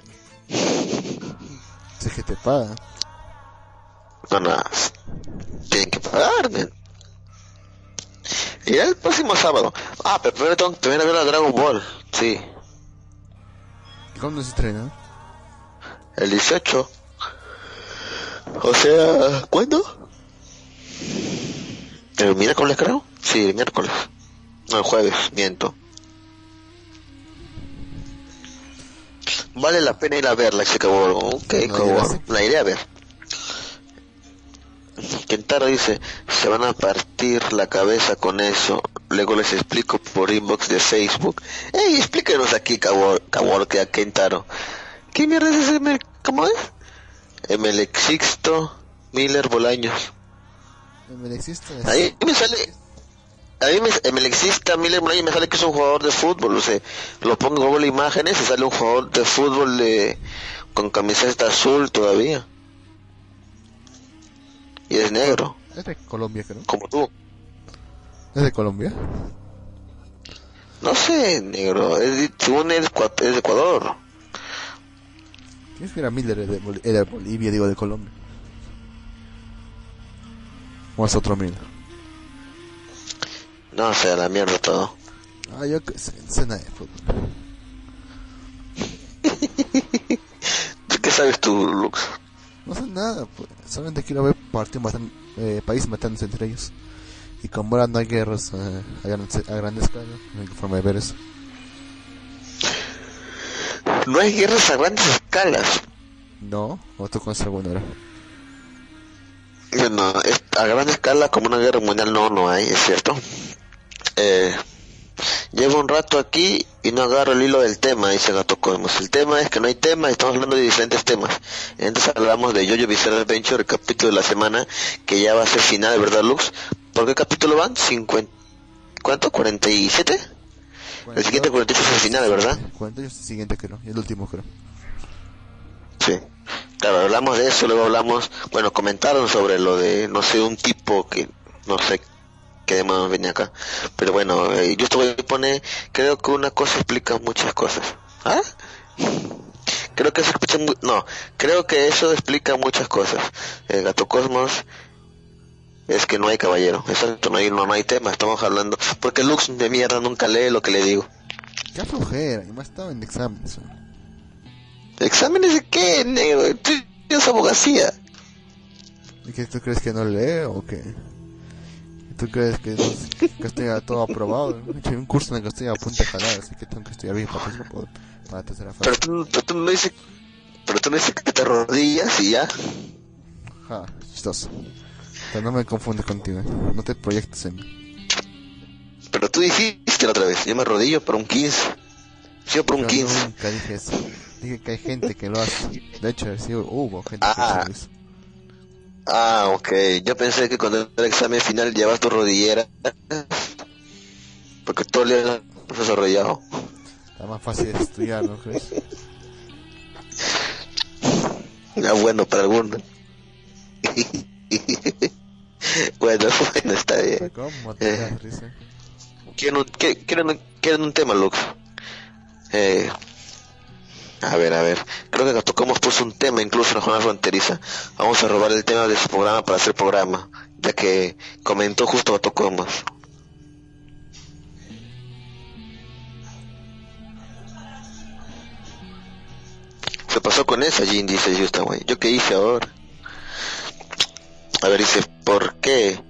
Es que te paga. No, no. Tienen que pagarme. Y el próximo sábado. Ah, pero primero tengo que ver a Dragon Ball. Sí. ¿Cuándo se estrena? El 18. O sea, ¿cuándo? ¿El miércoles creo? Sí, el miércoles. No, el jueves, miento. Vale la pena ir a verla, ese Kaworu. Ok, No, sé. La iré a ver. Kentaro dice, se van a partir la cabeza con eso. Luego les explico por inbox de Facebook. Ey, explíquenos aquí, Kaworu, que a Kentaro. ¿Qué mierda es ese? ¿Cómo es? Emelexixto Miller Bolaños. Ahí me sale... Ahí me, Emelexista Miller Bolaños me sale que es un jugador de fútbol. O sea, lo pongo en Google Imágenes y sale un jugador de fútbol de, con camiseta azul todavía. Y es negro, Es de Colombia, creo. como tú. ¿Es de Colombia? No sé, negro. Es, de- según es, es de Ecuador. ¿Quién es que era Miller? Era de, Bol- era de Bolivia, digo, de Colombia. ¿O es otro Miller? No sé, a la mierda todo. Ah, yo que nada de fútbol. ¿Qué sabes tú, Lux? No sé nada, pues. Solamente quiero ver partidos matan, eh, países matándose entre ellos. Y como ahora no hay guerras eh, a, gran, a gran escala, no hay forma de ver eso. No hay guerras a grandes escalas. No, o tú conoces alguna hora. No, es- a gran escala como una guerra mundial no, no hay, es cierto. Eh, llevo un rato aquí y no agarro el hilo del tema, dice Gato Cosmos. El tema es que no hay tema, estamos hablando de diferentes temas. Entonces hablamos de Jojo Bizarre Adventure, el capítulo de la semana, que ya va a ser final, ¿verdad, Lux? ¿Por qué capítulo van? 50, ¿Cuánto? ¿47? El siguiente 48 es el final, ¿verdad? 48 es el siguiente, creo. Y el último, creo. Sí. Claro, hablamos de eso, luego hablamos, bueno, comentaron sobre lo de, no sé, un tipo que, no sé qué demás venía acá. Pero bueno, eh, yo estoy pone, creo que una cosa explica muchas cosas. ¿Ah? Creo que eso explica, no, creo que eso explica muchas cosas. El gato cosmos es que no hay caballero, exacto, no hay, no, no hay tema, estamos hablando, porque Lux de mierda nunca lee lo que le digo. Qué flojera, y más estaba en exámenes. ¿Exámenes de qué, negro? Eres abogacía. ¿Y que tú crees que no lee o qué? ¿Tú crees que, no, que estoy todo aprobado? He un curso en el que estoy a punto de jalar, así que tengo que estudiar bien para, para, para la tercera fase. Pero tú, pero tú no dices, pero tú no dices que te rodillas y ya. Ja, chistoso. Pero no me confundes contigo, ¿eh? no te proyectes en mí. Pero tú dijiste la otra vez, yo me rodillo por un 15. Yo por un Yo 15. nunca dije eso. Dije que hay gente que lo hace. De hecho, sí hubo gente Ah. que hizo eso. Ah, ok. Yo pensé que cuando era el examen final llevas tu rodillera. Porque todo el día estás arrollado. Está más fácil de estudiar, ¿no crees? Ah, bueno, para algunos. bueno, bueno, está bien. ¿Cómo te das risa? ¿Quieren un, quieren un- quieren un tema, Lux? Eh, a ver, a ver. Creo que tocamos puso un tema incluso en la jornada fronteriza. Vamos a robar el tema de su programa para hacer programa, ya que comentó justo Tocomos. Se pasó con esa, Jin, dice Justa, güey. ¿Yo qué hice ahora? A ver, dice, ¿por qué?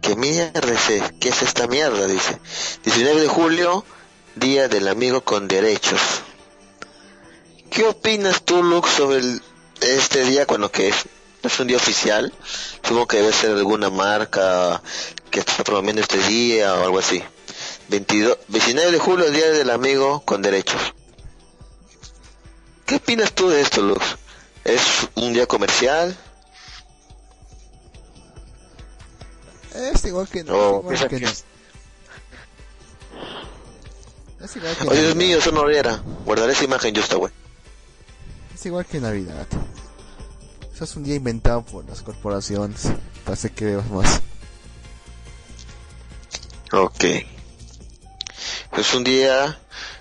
¿Qué mierda ese? ¿Qué es esta mierda? Dice. 19 de julio, Día del Amigo con Derechos. ¿Qué opinas tú, Luke, sobre este día, cuando que es no es un día oficial. Supongo que debe ser alguna marca que está promoviendo este día o algo así. 22, 29 de julio, Día del Amigo con Derechos. ¿Qué opinas tú de esto, Luz? ¿Es un día comercial? Es igual que, ¿O igual piensas que- que- es igual que Oh, Dios Navidad. mío, eso no era. Guardaré esa imagen justa, güey. Es igual que Navidad. Eso es un día inventado por las corporaciones. Parece que vemos más. Ok. Es un día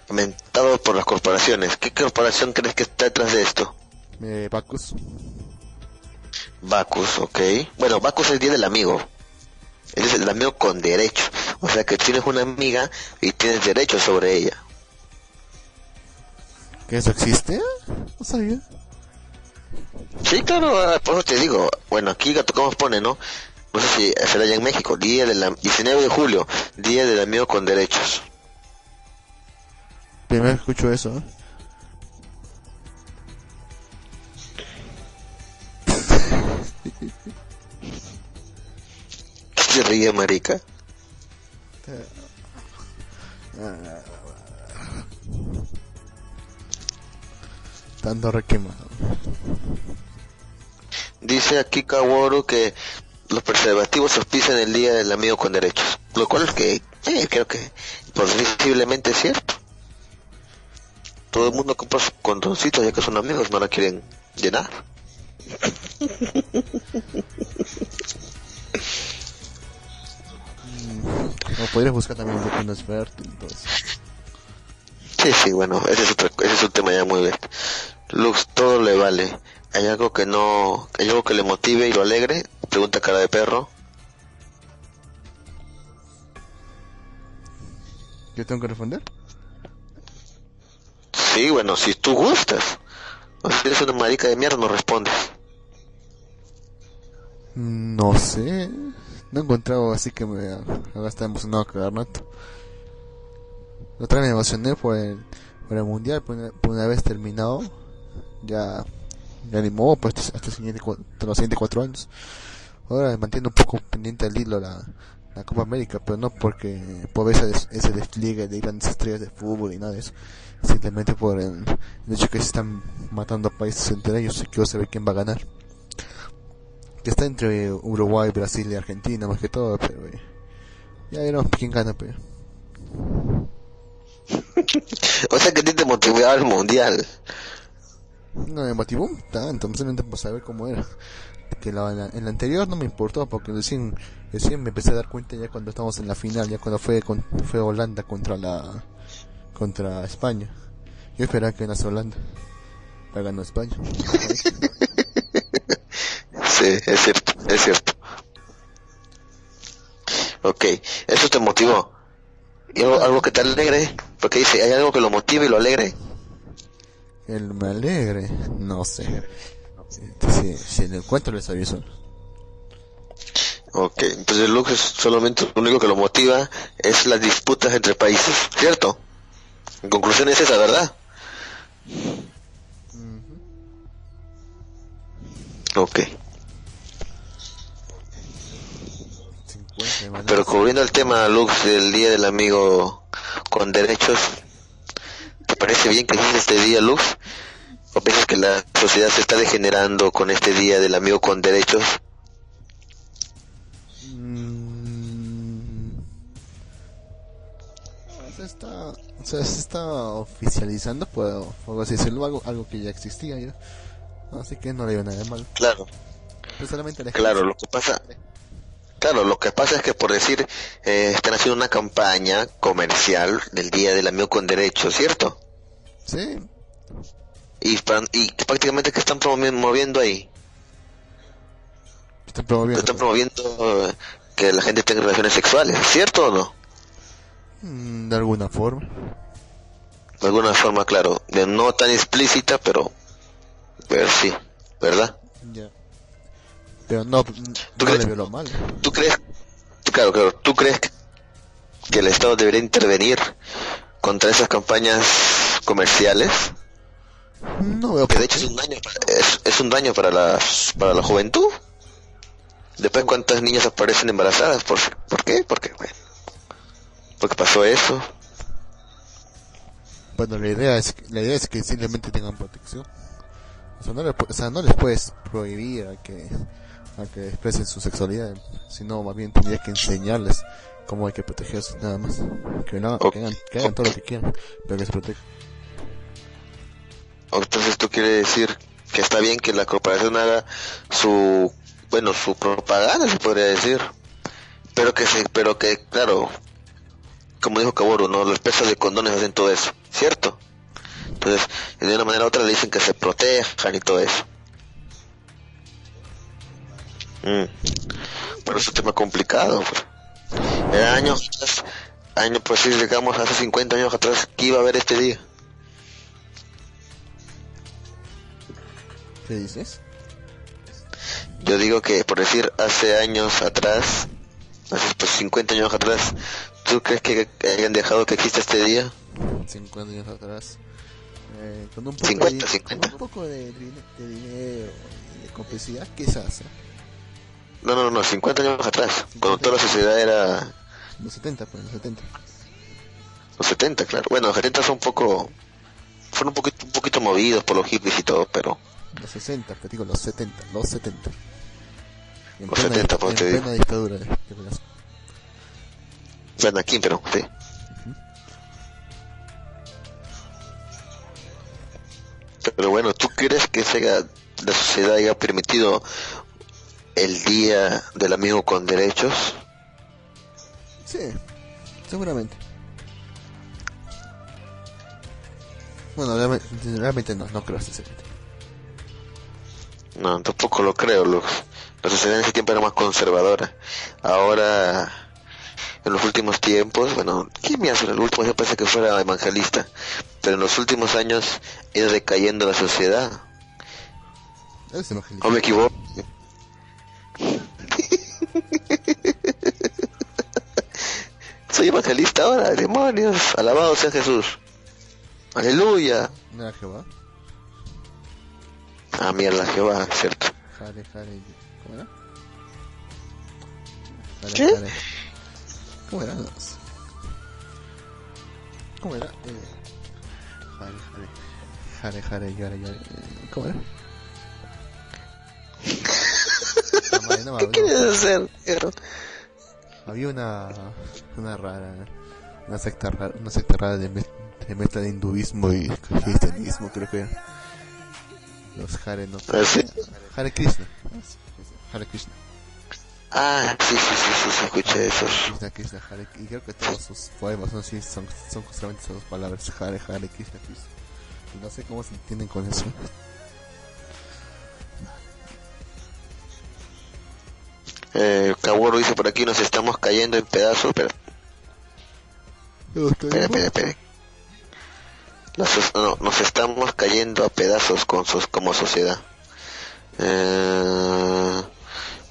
inventado por las corporaciones. ¿Qué corporación crees que está detrás de esto? Eh, Bacchus. Bacus, ok. Bueno, Bacus es el día del amigo. Es el amigo con derecho. O sea que tienes una amiga y tienes derechos sobre ella. ¿Que eso existe? No sabía. Sí, claro, ah, por eso te digo. Bueno, aquí Gato Camus pone, ¿no? No sé si será allá en México. Día del am- 19 de julio. Día del amigo con derechos. Primero escucho eso. ¿eh? ¿Qué se ríe, marica? Tanto requemado. Dice aquí Kaworu que los preservativos auspician el día del amigo con derechos. Lo cual es que eh, creo que posiblemente es cierto. Todo el mundo compra sus condoncitos ya que son amigos, no la quieren llenar. O podrías buscar también un un experto. Entonces. Sí, sí, bueno, ese es, otro, ese es un tema ya muy bien. Lux, todo le vale. ¿Hay algo que no, hay algo que le motive y lo alegre? Pregunta cara de perro. ¿Yo tengo que responder? Sí, bueno, si tú gustas. O si eres una marica de mierda, no respondes. No sé. No he encontrado así que me haga estar emocionado a cagar rato. Otra vez me emocioné por el, el mundial, por una, vez terminado. Ya me animó pues, hasta, los siguientes cuatro años. Ahora me mantiene un poco pendiente al hilo la, la Copa América, pero no porque por ese, des- ese despliegue de grandes estrellas de fútbol y nada de eso. Simplemente por el, el hecho que se están matando países entre ellos y quiero saber quién va a ganar que está entre Uruguay, Brasil y Argentina más que todo, pero eh, ya veremos quién gana, pero O sea que a ti te motivaba el mundial. no me motivó tanto, simplemente por saber cómo era. Que la, la- en la anterior no me importó porque recién, recién me empecé a dar cuenta ya cuando estábamos en la final, ya cuando fue con, fue Holanda contra la contra España. Yo esperaba que ganase Holanda, ganó España. Sí, es cierto, es cierto. Ok, eso te motivó. ¿Y algo, algo que te alegre? Porque dice, ¿hay algo que lo motive y lo alegre? El me alegre, no sé. Si, si lo encuentro les aviso. Ok, entonces Lux es solamente lo único que lo motiva es las disputas entre países, ¿cierto? En conclusión es esa, ¿verdad? Ok, 50 de pero cubriendo el tema Lux del Día del Amigo con Derechos, ¿te parece bien que existe este día Lux? ¿O piensas que la sociedad se está degenerando con este Día del Amigo con Derechos? Mm, se está, o sea, se está oficializando, por, por así decirlo, algo, algo que ya existía ya. Así que no le veo nada de malo. Claro. Pero solamente la Claro, lo que pasa, claro, lo que pasa es que por decir, eh, están haciendo una campaña comercial del Día del Amigo con Derechos, ¿cierto? Sí, Y, prácticamente que están promovi- moviendo ahí, están promoviendo. están promoviendo eh, que la gente tenga relaciones sexuales, ¿cierto o no? Mm, de alguna forma. De alguna forma, claro, de no tan explícita, pero, pero sí, ¿verdad? Pero no, ¿Tú no crees? le veo lo malo. ¿Tú crees, claro, claro, tú crees que, el Estado debería intervenir contra esas campañas comerciales? No veo Que de hecho es un daño, para- es, es un daño para la, para la juventud. Después, ¿cuántas niñas aparecen embarazadas? ¿Por, ¿por qué? Porque, bueno, porque pasó eso. Bueno, la idea es la idea es que simplemente tengan protección. O sea, no, le o sea, no les puedes prohibir a que a que expresen su sexualidad, sino más bien tendrías que enseñarles cómo hay que protegerse nada más. Que, no, que, hagan, que hagan todo lo que quieran, pero que se protejan. Entonces, ¿tú quieres decir que está bien que la corporación haga su, bueno, su propaganda, se podría decir? Pero que se, pero que, claro, como dijo Caboro, ¿no? Los pesos de condones hacen todo eso, ¿cierto? Entonces, de una manera u otra le dicen que se protejan y todo eso. Mm. Pero es un tema complicado, pues. Era años atrás, años, pues si digamos hace 50 años atrás, que iba a haber este día? ¿Qué dices? Yo digo que, por decir, hace años atrás, hace pues 50 años atrás, ¿tú crees que hayan dejado que exista este día? 50 años atrás. Eh, con un poco, 50, de, 50. con un poco de, dine- de dinero de complicidad, quizás. ¿eh? No, no, no, 50 años atrás, cuando toda la sociedad era Los 70, pues, los 70. los 70, claro. Bueno, los 70 son un poco, fueron un poquito, un poquito movidos por los hippies y todo, pero Los 60, te digo, los 70, los 70. En Los plena, 70, dic- pues, te digo. dictadura de, bueno, aquí, pero sí. Pero bueno, ¿tú crees que se haya- la sociedad haya permitido el día del amigo con derechos? Sí, seguramente. Bueno, realmente, realmente no, no creo sinceramente. No, tampoco lo creo. Los, la sociedad en ese tiempo era más conservadora. Ahora, en los últimos tiempos, bueno, ¿quién me hace? En el último tiempo parece que fuera evangelista. Pero en los últimos años ha ido decayendo la sociedad. Evangelista. ¿O me equivoco? Soy evangelista ahora, demonios. Alabado sea Jesús. Aleluya. ¿No era Jehová? Ah, mierda, Jehová, cierto. Jare, jare, ¿cómo era? Jare, ¿Qué? jare. ¿Cómo era? ¿Cómo era? Eh, jare, jare. Jare, jare, yare, yare. Eh, ¿Cómo era? No, madre, no, ¿Qué quieres hacer? Había una, una rara, una secta rara, una secta rara de, me- de mezcla de hinduismo y cristianismo, creo que era. Los Hare no ¿Ah, sí? Hare Krishna. Hare Krishna. Ah, sí, sí, sí, sí, sí, escuché eso. Krishna, Krishna, Hare Y creo que todos sus poemas son así, son, son justamente esas dos palabras, Hare, Hare, Krishna, Krishna. Y no sé cómo se entienden con eso. Eh, Kaworu dice por aquí, nos estamos cayendo en pedazos, pero espera, espera, espera. Nos, no, nos estamos cayendo a pedazos con sos- como sociedad. Eh,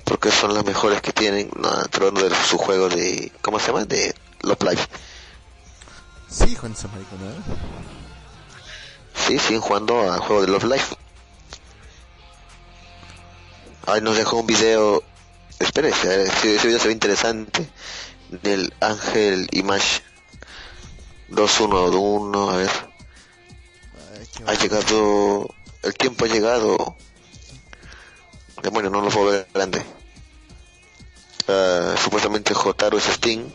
porque son las mejores que tienen, no, tratando de su juego de, ¿cómo se llama? De Love Live. Sí, Juan esa mariconada. Sí, siguen jugando al juego de Love Life. Ahí nos dejó un video. Espere, ese ese video se ve interesante. Del Ángel Image 211. A ver, Ay, ha llegado. El tiempo ha llegado. Demonio, no lo puedo ver grande. Ah, supuestamente Jotaro es Sting.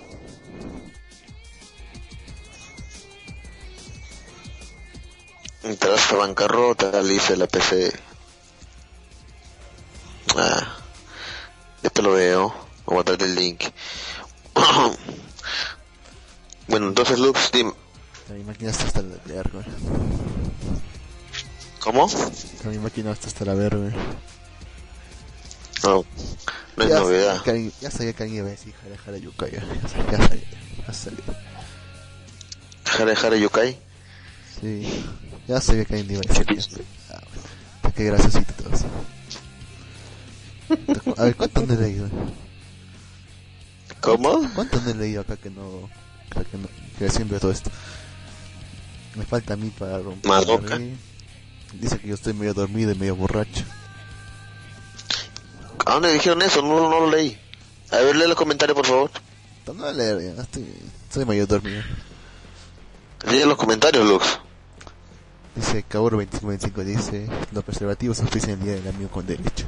Tras la bancarrota, le hice la PC. Link. bueno, entonces, Lux, dime. Está hasta la verga. ¿Cómo? Máquina está hasta la verga. No, no es Ya novedad. sabía Ya sabía que alguien iba a decir Hare Hare Yukai. Ya sabía, ya sabía. Ya sabía. Hare Hare Yokai. Sí. Ya sabía que alguien iba a decir. Ah, bueno. Qué graciosito. A ver, ¿cuánto he leído? ¿Cómo? ¿Cuánto no he leído acá que no... acá que no... que veo todo esto? Me falta a mí para romper... Madoka. Dice que yo estoy medio dormido y medio borracho. ¿A dónde dijeron eso? No, no lo leí. A ver, lee los comentarios, por favor. No a leer, ya, estoy, estoy medio dormido. Lee los comentarios, Lux. Dice Caburo 2525 dice los preservativos ofician el día del amigo con derecho.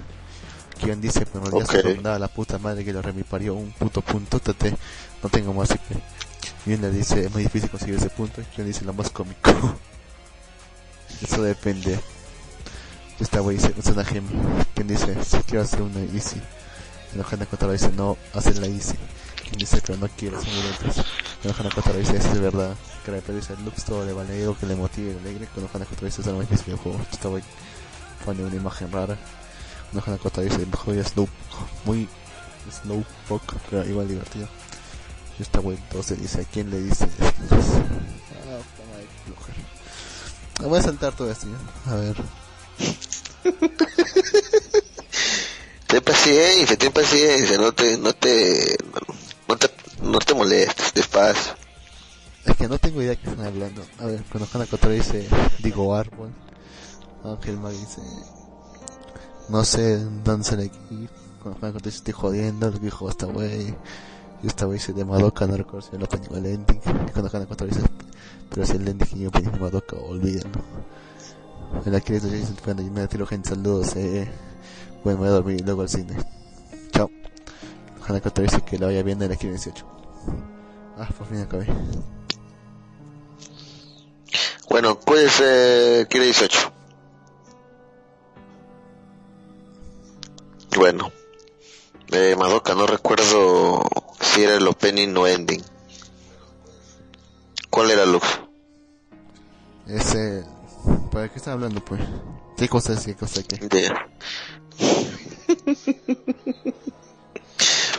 Quien dice pero ya Ok. se recomendaba la puta madre que lo remiparió un puto punto tate, no tengo más que y una dice es muy difícil conseguir ese punto y quien dice lo más cómico eso depende. Esta wey dice es una gema quien dice si quiero hacer una easy enojando Kotaro dice no hacer la easy quien dice pero no quiero son violentos enojando Kotaro dice eso es verdad que pero dice Lux todo le vale algo que le motive y le alegre con enojando Kotaro dice es algo difícil del juego esta wey pone una imagen rara enojando Kotaro dice mejor ya Snoop muy Slowpoke pero igual divertido y esta wey entonces dice a quién le dice ah, voy a saltar todo esto ya. a ver Ten paciencia, ten paciencia, no te, no te, no te, no te molestes, despacio. Es que no tengo idea de qué están hablando. A ver, cuando Hana Kotora dice, digo árbol. Ángel Mag dice, no sé sale aquí. Cuando Kotora dice, estoy jodiendo, lo que dijo esta wey. Y esta wey dice, de Madoka, no recuerdo si opening o el ending. Cuando Kotora dice, pero si el ending y el opening de Madoka, olvídenlo. En la que dice, Jason, cuando yo me tiro gente, saludos, eh. Bueno, me voy a dormir y luego al cine. Chao. Kotora dice que la vaya bien en la 18. Ah, por fin acabé. Bueno, pues, eh, quiere 18. Bueno, eh, Madoka, no recuerdo si era el opening o ending. ¿Cuál era Lux? Ese. ¿Para qué está hablando, pues? ¿Qué cosa es? ¿Qué cosa es? ¿Qué? De...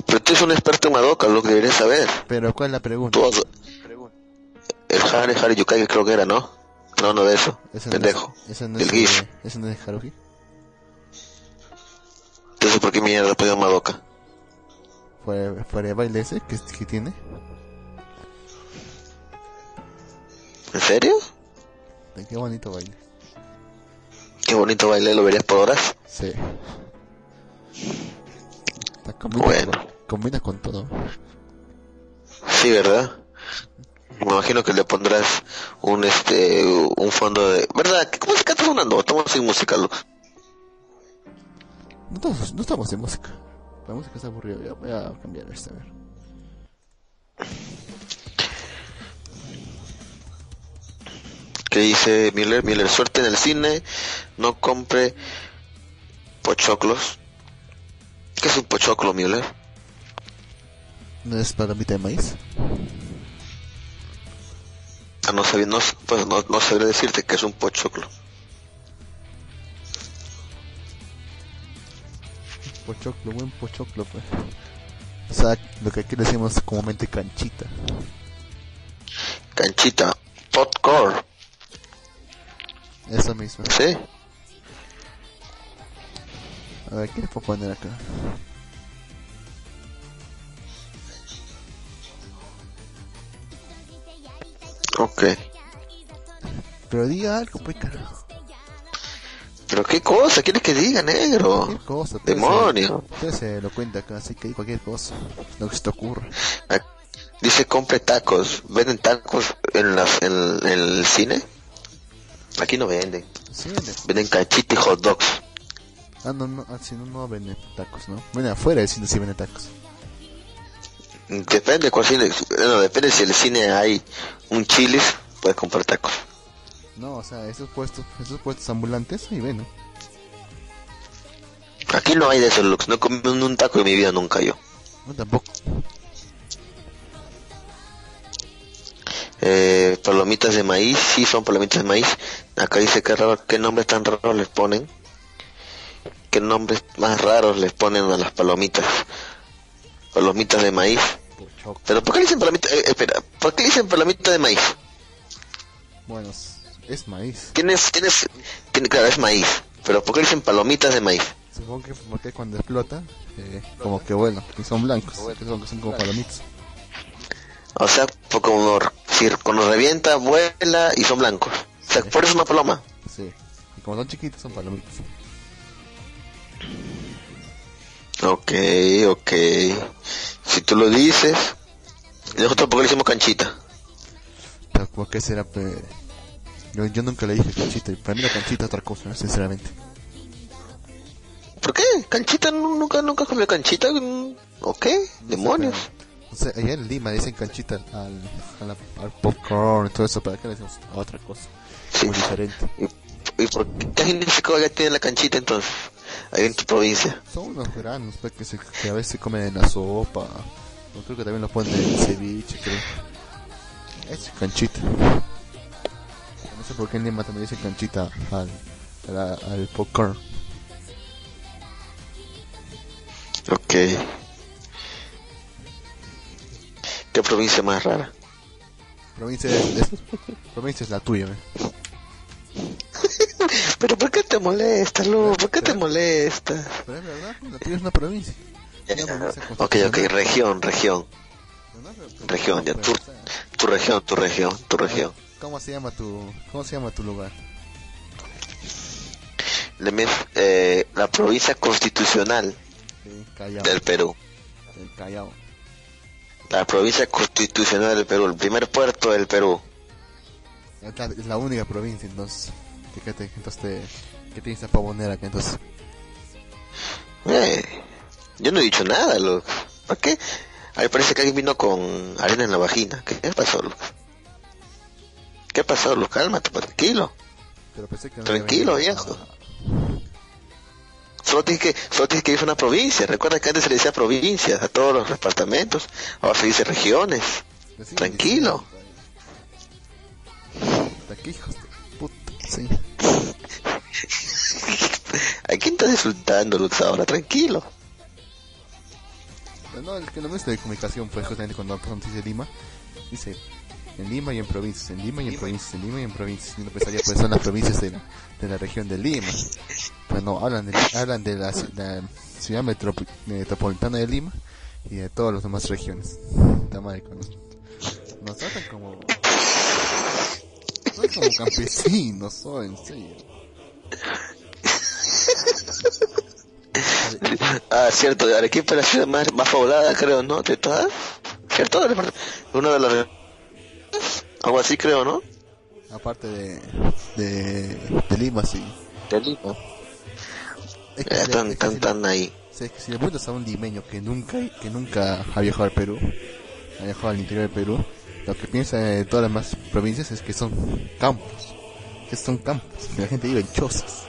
Pero tú eres un experto en Madoka, lo que deberías saber. Pero, ¿cuál es la pregunta? Tú, el Hare Hare Yukai creo que era, ¿no? No, no de eso. Ese Pendejo. No es, ese no El es, GIF. ese no es Haruhi. Entonces, ¿por qué mierda pidió Madoka? ¿Fuera, fuera el baile ese que, que tiene? ¿En serio? Qué bonito baile. Qué bonito baile, lo verías por horas. Sí. Está combina, Bueno. con, combina con todo. Sí, ¿verdad? Me imagino que le pondrás un este un fondo de ¿verdad? ¿Cómo se canta sonando? Estamos sin música, Lux. No estamos, no estamos en música. La música está aburrida. Ya voy a cambiar esta, a ver. Que dice Miller, Miller, suerte en el cine, no compre pochoclos. ¿Qué es un pochoclo, Miller? ¿No es palomita de maíz? Ah, no sabía, no, pues no, no sabría decirte que es un pochoclo. Pochoclo, buen pochoclo, pues. O sea, lo que aquí decimos comúnmente canchita. Canchita, popcorn, Eso mismo. ¿sí? A ver, ¿qué le puedo poner acá? Ok. Pero diga algo, pues carajo. Pero qué cosa, ¿quieres que diga, negro? Cualquier cosa. Demonio. Usted se lo cuenta acá, así que cualquier cosa. Lo que se te ocurra. Ah, Dice compre tacos. ¿Venden tacos en, las, en, en el cine? Aquí no venden. Sí. Venden canchita y hot dogs. Ah, no, no, ah, si no, no venden tacos, ¿no? Bueno, afuera del cine sí venden tacos. Depende cuál cine. Bueno, depende si en el cine hay un chilis, puedes comprar tacos. No, o sea, esos puestos, esos puestos ambulantes, ahí ven, ¿no? Aquí no hay de esos looks. No he comido un taco en mi vida nunca yo. No, tampoco. Eh, palomitas de maíz, sí son palomitas de maíz. Acá dice que raro, qué nombres tan raros les ponen. Qué nombres más raros les ponen a las palomitas. Palomitas de maíz. Pero ¿por qué le dicen palomita? eh, espera, ¿por qué le dicen palomita de maíz? Bueno, es- maíz. Tienes, tienes, tiene, claro, es maíz. Pero ¿por qué dicen palomitas de maíz? Supongo que porque cuando explota, eh, como que bueno, y son blancos, que son, que son como palomitas. O sea, por como, si cuando revienta, vuela y son blancos. O sea, por eso es una paloma. Sí. Y como son chiquitos, son palomitas. Ok, ok. Si tú lo dices. ¿Y nosotros por qué le hicimos canchita? ¿por qué será? pe- Yo, yo nunca le dije canchita. Para mí la canchita es otra cosa, sinceramente. ¿Por qué? ¿Canchita? Nu- ¿Nunca, nunca comió canchita? Mm, ¿Ok? ¿Demonios? O sea, allá en Lima dicen canchita al, al popcorn y todo eso. ¿Para qué le decimos otra cosa? Sí. Muy diferente. ¿Y, y por qué, qué significado ya tiene la canchita entonces? Ahí en tu provincia. Son unos granos pues, que, se, que a veces se comen en la sopa. Yo creo que también lo ponen en el ceviche, creo. Es canchita. Sé por qué en Lima también dicen canchita al, a la- al popcorn. Ok. ¿Qué provincia más rara? Provincia es, es- provincia es la tuya, ¿eh? ¿Pero por qué te molesta, Lu? ¿Por qué te molesta? Pero es verdad, la tuya es una provincia. Una provincia Ok, ok, región, región. Región, ya, sea, Tu región, tu región, tu región. ¿Cómo se llama tu, cómo se llama tu lugar? Men- eh, la provincia constitucional Sí, Callao. del Perú. El Callao. La provincia constitucional del Perú, el primer puerto del Perú. Es la, la única provincia, entonces. Fíjate, entonces te, ¿qué tienes para poner acá entonces? Eh, yo no he dicho nada, Lux. ¿Por qué? A mí parece que alguien vino con arena en la vagina. ¿Qué pasó, Lux? ¿Qué pasó, Lux? Cálmate, pues, tranquilo. Pero pensé que no Tranquilo, viejo. Solo tienes que, solo tienes que ir a una provincia. Recuerda que antes se le decía provincias a todos los departamentos. Ahora se dice regiones. Decime, Tranquilo. qué hijos de puta, sí. ¿A quién estás disfrutando, Lux, ahora? Tranquilo. No, el que no me de comunicación fue justamente cuando pasó dice Lima. Dice, en Lima y en provincias, en Lima y en provincias, en Lima y en provincias. Y uno pensaría, pues son las provincias de la, de la región de Lima. Pero no, hablan de, hablan de la, ci- la ciudad metropo- metropolitana de Lima y de todas las demás regiones. Con- nos tratan como... Soy como campesinos, soy, en serio. Ah, cierto, de Arequipa es la ciudad más, más poblada, creo, ¿no? ¿De todas? ¿Cierto? Una de las... Algo así, creo, ¿no? Aparte de, de, de Lima, sí. De Lima. Es que Eh, si- tan, es que tan, si- tan ahí. Sí, es que si le preguntas a un limeño que nunca, que nunca ha viajado al Perú, ha viajado al interior del Perú, lo que piensa de todas las demás provincias es que son campos, que son campos, que la gente vive en chozas.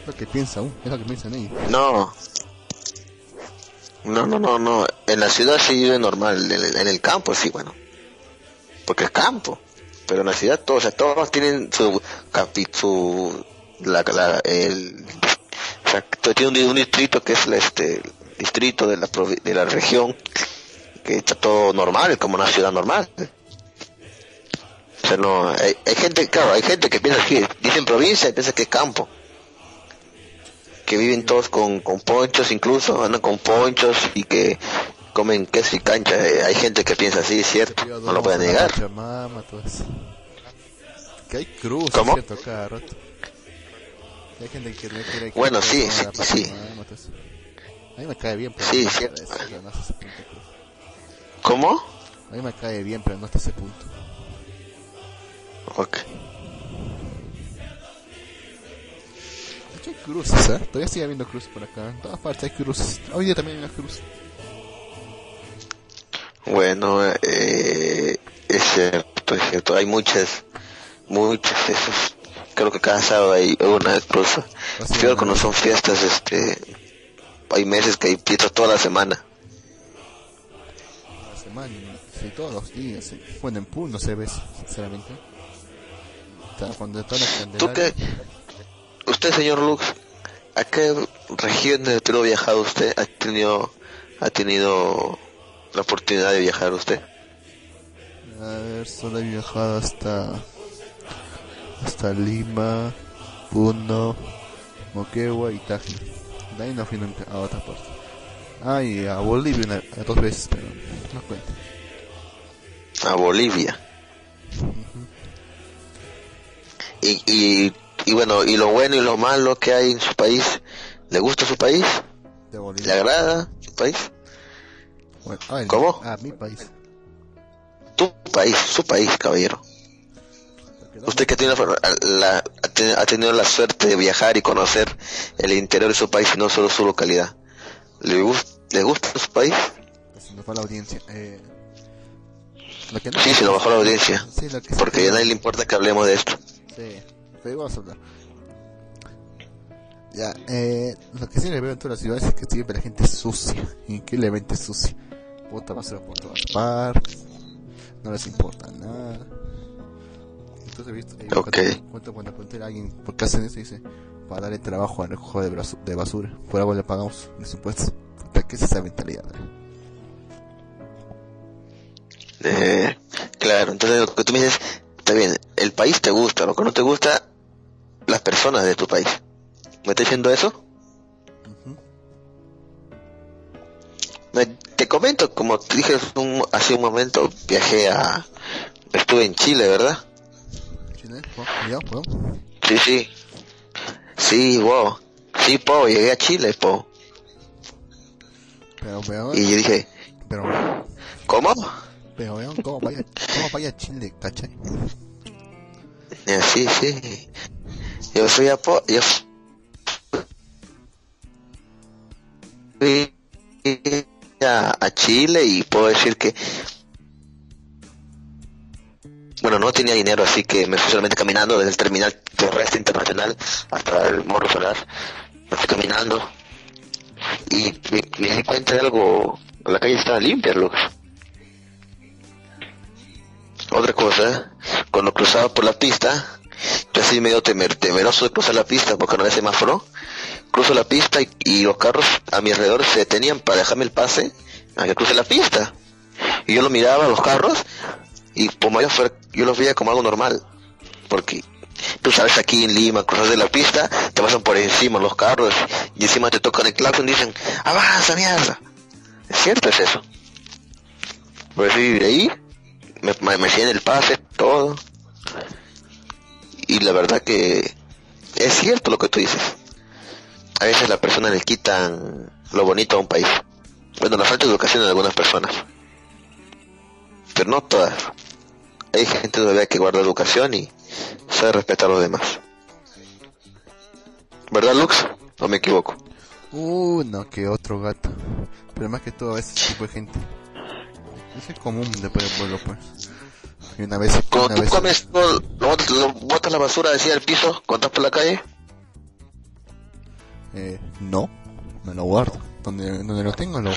Es lo que piensa aún, es lo que piensan ellos. No. No, no, no, no. En la ciudad sí vive normal. En el, en el campo sí, bueno. Porque es campo. Pero en la ciudad todos, o sea, todos tienen su capi, su, la, la, el, o sea, tiene un, distrito que es el, este, distrito de la, de la región, que está todo normal, como una ciudad normal. O sea, no, hay, hay gente, claro, hay gente que piensa que, dicen provincia y piensa que es campo que viven todos con, con ponchos incluso, andan con ponchos y que comen queso y cancha. Eh, hay gente que piensa así, ¿cierto? No lo puede negar. Pachamama, todo eso. Que hay cruces, ¿Cómo? ¿cierto? Cada rato. Hay gente que no quiere Bueno, que sí, sí, sí. Eso. A mí me cae bien, pero Sí, no ese- pero no hasta ese punto. ¿Cómo? A mí me cae bien, pero no hasta ese punto. Ok. Hay cruces, ¿eh? Todavía sigue habiendo cruces por acá. En todas partes hay cruces. Hoy día también hay una cruz. Bueno, eh, es cierto, es cierto. Hay muchas, muchas esos. Creo que cada sábado hay una cruz. Así Creo es, que no son fiestas, este, hay meses que hay fiestas toda la semana. Una semana, sí, todos los días. Sí. Bueno, en pool no se ve, sinceramente. O sea, cuando está la ¿Tú qué? Usted, señor Lux, ¿a qué región del Perú ha viajado usted? ¿Ha tenido, ha tenido la oportunidad de viajar usted? A ver, solo he viajado hasta. hasta Lima, Puno, Moquegua y Tacna. De ahí no fui nunca a otra parte. Ah, y a Bolivia una, a dos veces, pero no cuenta. A Bolivia. Y, y y bueno, y lo bueno y lo malo que hay en su país. ¿Le gusta su país? ¿Le agrada su país? Bueno, ay, ¿Cómo? Ah, mi país. Tu país, su país, caballero. No- Usted que tiene la, la- ha teni- ha tenido la suerte de viajar y conocer el interior de su país y no solo su localidad. ¿Le, gus- ¿le gusta su país? Va la audiencia. Eh, lo que no- Sí, se lo bajó la audiencia. Sí, lo que sí Porque que- a nadie le importa que hablemos de esto. Sí, pero vamos a hablar. Ya, eh, lo que sí le veo en todas las ciudades es que siempre la gente es sucia, increíblemente sucia. Bota basura por todas partes, no les importa nada. Entonces he visto, cuando, cuando, cuando pregunté a alguien por qué hacen eso, dice, para darle trabajo al recojo de, basura, por algo le pagamos los impuestos. ¿Para qué es esa mentalidad? eh? Eh, claro, entonces lo que tú me dices, está bien, el país te gusta, lo que no te gusta, las personas de tu país. ¿Me estás diciendo eso? Me- te comento, como te dije un- hace un momento, viajé a... Estuve en Chile, ¿verdad? Chile. ¿Ya? Sí, sí. Sí, wow. Sí, po, llegué a Chile, po. Pero veo, Y yo dije, pero, ¿cómo? pero vean cómo vaya, cómo vaya Chile, ¿cachai? Eh, sí, sí. Yo fui a po, yo fui a, Chile y puedo decir que bueno, no tenía dinero, así que me fui solamente caminando desde el terminal terrestre internacional hasta el Morro Solar. Caminando y me, me di cuenta de algo. La calle estaba limpia, loco. Otra cosa, cuando cruzaba por la pista, yo así medio temer, temeroso de cruzar la pista porque no había semáforo. Cruzo la pista y, los carros a mi alrededor se detenían para dejarme el pase a que cruce la pista. Y yo lo miraba los carros y como yo, yo los veía como algo normal. Porque tú sabes, aquí en Lima, cruzas de la pista, te pasan por encima los carros y encima te tocan el claxon y dicen, avanza, mierda. Es cierto, es eso. Pues sí, ahí me, me, el pase, todo. Y la verdad que es cierto lo que tú dices. A veces las personas le quitan lo bonito a un país. Bueno, la falta de educación en algunas personas. Pero no todas. Hay gente todavía que guarda educación y sabe respetar a los demás. ¿Verdad, Lux? ¿O me equivoco? Uno que otro gato. Pero más que todo ese tipo de gente. Eso es común después del pueblo, pues. Y una vez, Cuando una tú vez, comes, no, lo botas, lo botas la basura así al piso cuando estás por la calle. Eh, no, me lo guardo. Donde, donde lo tengo, lo,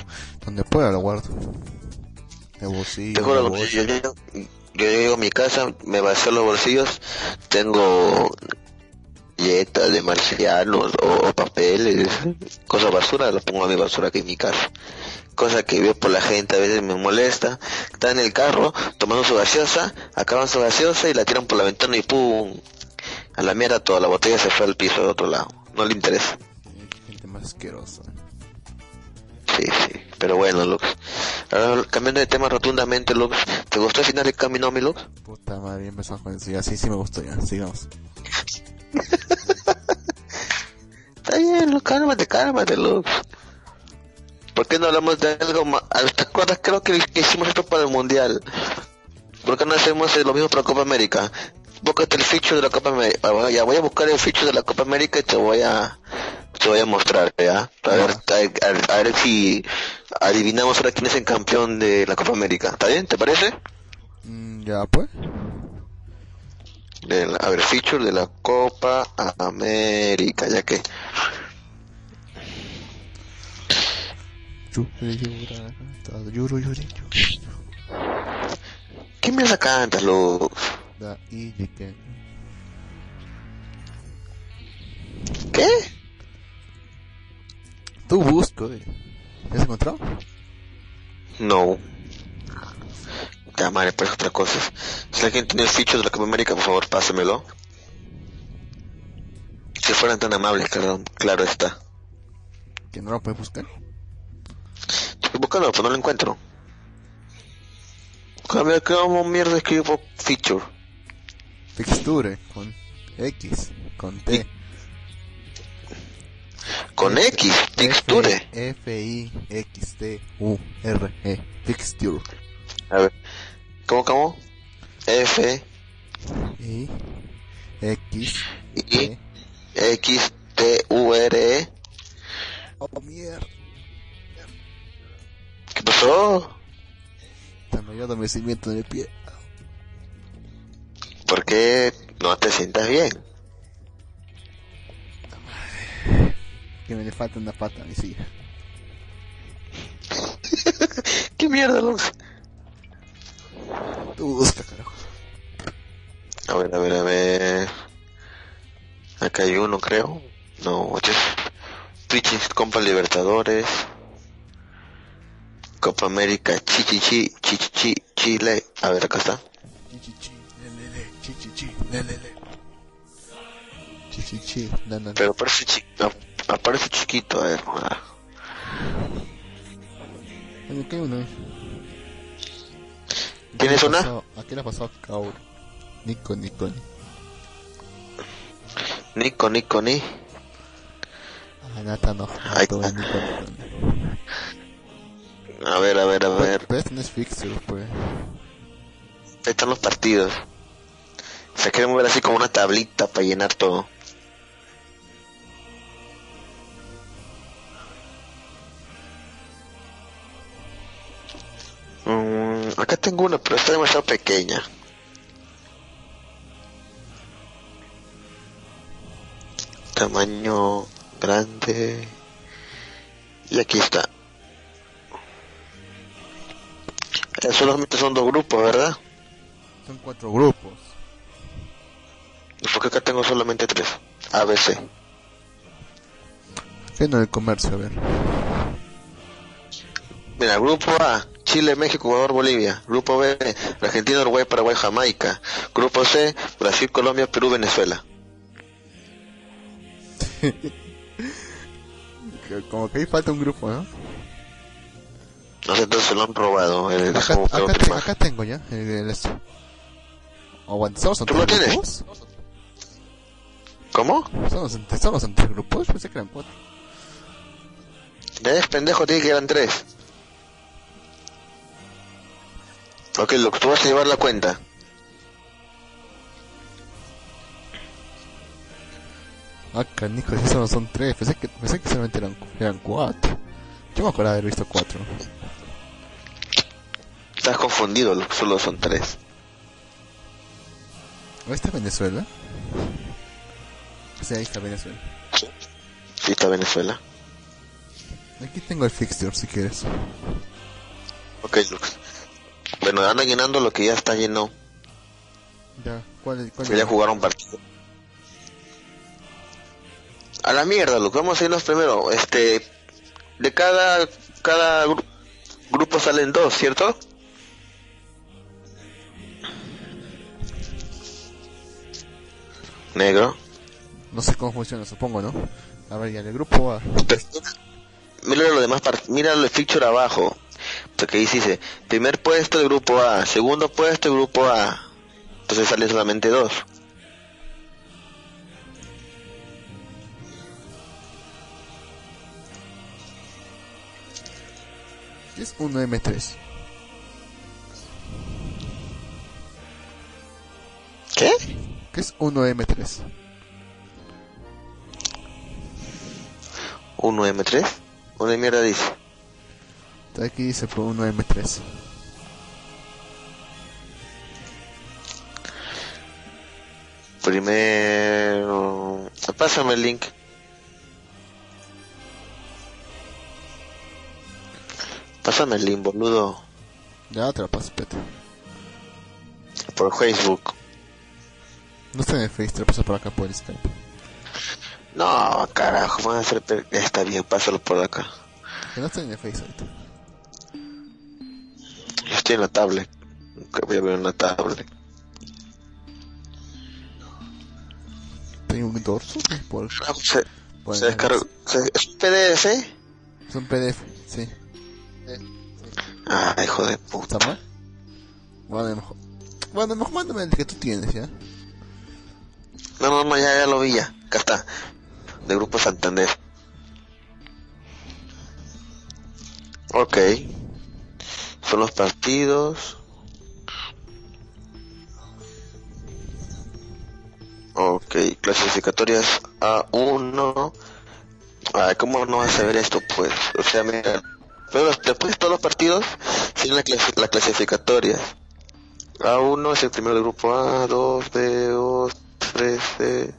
donde pueda lo guardo. Bolsillo, Te juro, bolsa. yo, llego- yo llego a mi casa, me vacío los bolsillos, tengo galletas de marcianos o, o papeles, cosas basura, las pongo a mi basura aquí en mi casa. Cosa que veo por la gente, a veces me molesta. Está en el carro tomando su gaseosa, acaban su gaseosa y la tiran por la ventana y ¡pum! A la mierda toda la botella se fue al piso de otro lado. No le interesa. Más asquerosa. Sí, sí. Pero bueno, Lux. Ahora, cambiando de tema rotundamente, Lux. ¿Te gustó el final del camino, mi Lux? Puta madre, empezamos con eso. Ya, sí, sí me gustó ya. Sigamos. Está bien, Lux, cálmate, cálmate, Lux. ¿Por qué no hablamos de algo más? ¿Te acuerdas? Creo que, que hicimos esto para el Mundial. ¿Por qué no hacemos lo mismo para Copa América? Búscate el ficho de la Copa América. Ah, Ya voy a buscar el ficho de la Copa América y te voy a te voy a mostrar, ¿ya? A ver, a, a- a ver si adivinamos ahora quién es el campeón de la Copa América. ¿Está bien? ¿Te parece? Mm, ya, pues. De la- a ver, feature de la Copa América, ya que. ¿Qué mierda cantas, que. ¿Qué? Tú busco, eh. ¿Ya has encontrado? No. Ya, madre, pues otra cosa. Si alguien tiene el ficho de la Copa América, por favor, pásemelo. Si fueran tan amables, claro, claro está. Que no lo puedes buscar. Estoy buscando, pero no lo encuentro. A ver, ¿cómo mierda escribo feature? Texture con X. con T. Con X, texture. F-I-X-T-U-R-E. Texture. A ver. ¿Cómo, cómo? F, I X I, T. X, T, U, R, E. Oh mierda. ¿Qué pasó? En el pie. ¿Por qué no te sientas bien? Que me le falta una pata a mi silla. ¿Qué mierda, Lux? Tú busca, carajo. A ver, a ver, a ver. Acá hay uno, creo. No, este es Pichis Copa Libertadores. Copa América, Chichichi, Chichichi, Chile. A ver, acá está. Chichichi, lelele, chichichi, lelele. Chichichi, la. Pero aparece, chi ap- aparece chiquito, a ver. ah. Oye, ¿qué uno? ¿Tienes ¿A quién le una? ¿A quién le ha pasado a Kaoru? Nico, Nico, Nico. Nico, Nico, ni. Ah, Nata no. Ay, Nato, Nico, Nico, Nico. A ver, a ver, a ver. pero este no es fixture, pues. Ahí están los partidos. Se quiere mover así como una tablita para llenar todo. Mm, acá tengo una, pero está demasiado pequeña. Tamaño grande. Y aquí está. Eh, solamente son dos grupos, ¿verdad? Son cuatro grupos. ¿Y por qué acá tengo solamente tres? ABC. ¿Qué no el comercio? A ver. Mira, grupo A, Chile, México, Ecuador, Bolivia. Grupo B, Argentina, Uruguay, Paraguay, Jamaica. Grupo C, Brasil, Colombia, Perú, Venezuela. Como que ahí falta un grupo, ¿no? No sé, entonces se lo han robado. Eh, Acá, te- tengo ya el, el esto. Aguanta, ¿solo son ¿Tú lo tienes? grupos? ¿Cómo? ¿Solo son, solo son tres grupos? Pensé que eran cuatro. Ya es pendejo, tiene que eran tres. Ok, lo que tú vas a llevar la cuenta. Ah, canijo, si solo son tres. Pensé que, pensé que solamente eran, eran cuatro. Yo me acuerdo de haber visto cuatro. Estás confundido, lo- solo son tres. ¿Ahí está Venezuela? Sí, ahí está Venezuela. Sí, está Venezuela. Aquí tengo el fixture si quieres. Ok, Lux. Bueno, anda llenando lo que ya está lleno. Ya, ¿cuál, cuál Que ya jugaron partido. A la mierda, Lux. Vamos a irnos primero. Este, de cada, cada gru- grupo salen dos, ¿cierto? Negro. No sé cómo funciona, supongo, ¿no? A ver, ya, el grupo A. Mira lo demás, mira el feature abajo. Ahí dice, primer puesto el grupo A, segundo puesto el grupo A. Entonces salen solamente dos. ¿Qué es 1M3? ¿Qué? ¿Qué es 1M3? 1M3. Una mierda dice. Aquí dice por 1M3. Primero... Pásame el link. Pásame el link, boludo. Ya te la paso, espérate. Por Facebook. No está en el Face, te la paso por acá por Skype. No, carajo, van a hacer... Está bien, pásalo por acá. Que no está en el Face ahorita. Estoy en la tablet. Que voy a ver una tablet. Tengo un dorso por, Carajo, se, por se descargó. se- ¿Es un PDF? Es un PDF, sí. Ah, hijo de puta. ¿Está mal? Bueno, mejor. Bueno, mejor mándame el que tú tienes, ¿ya? No, no, no, ya, ya lo vi ya. Acá está. De Grupo Santander. Ok. Son los partidos. Ok, clasificatorias A1. Ay, ¿cómo no vas a ver esto, pues? O sea, mira, pero después de todos los partidos, tienen la, clasi- la clasificatoria. A1 es el primero del grupo A, 2, B2, 3, C.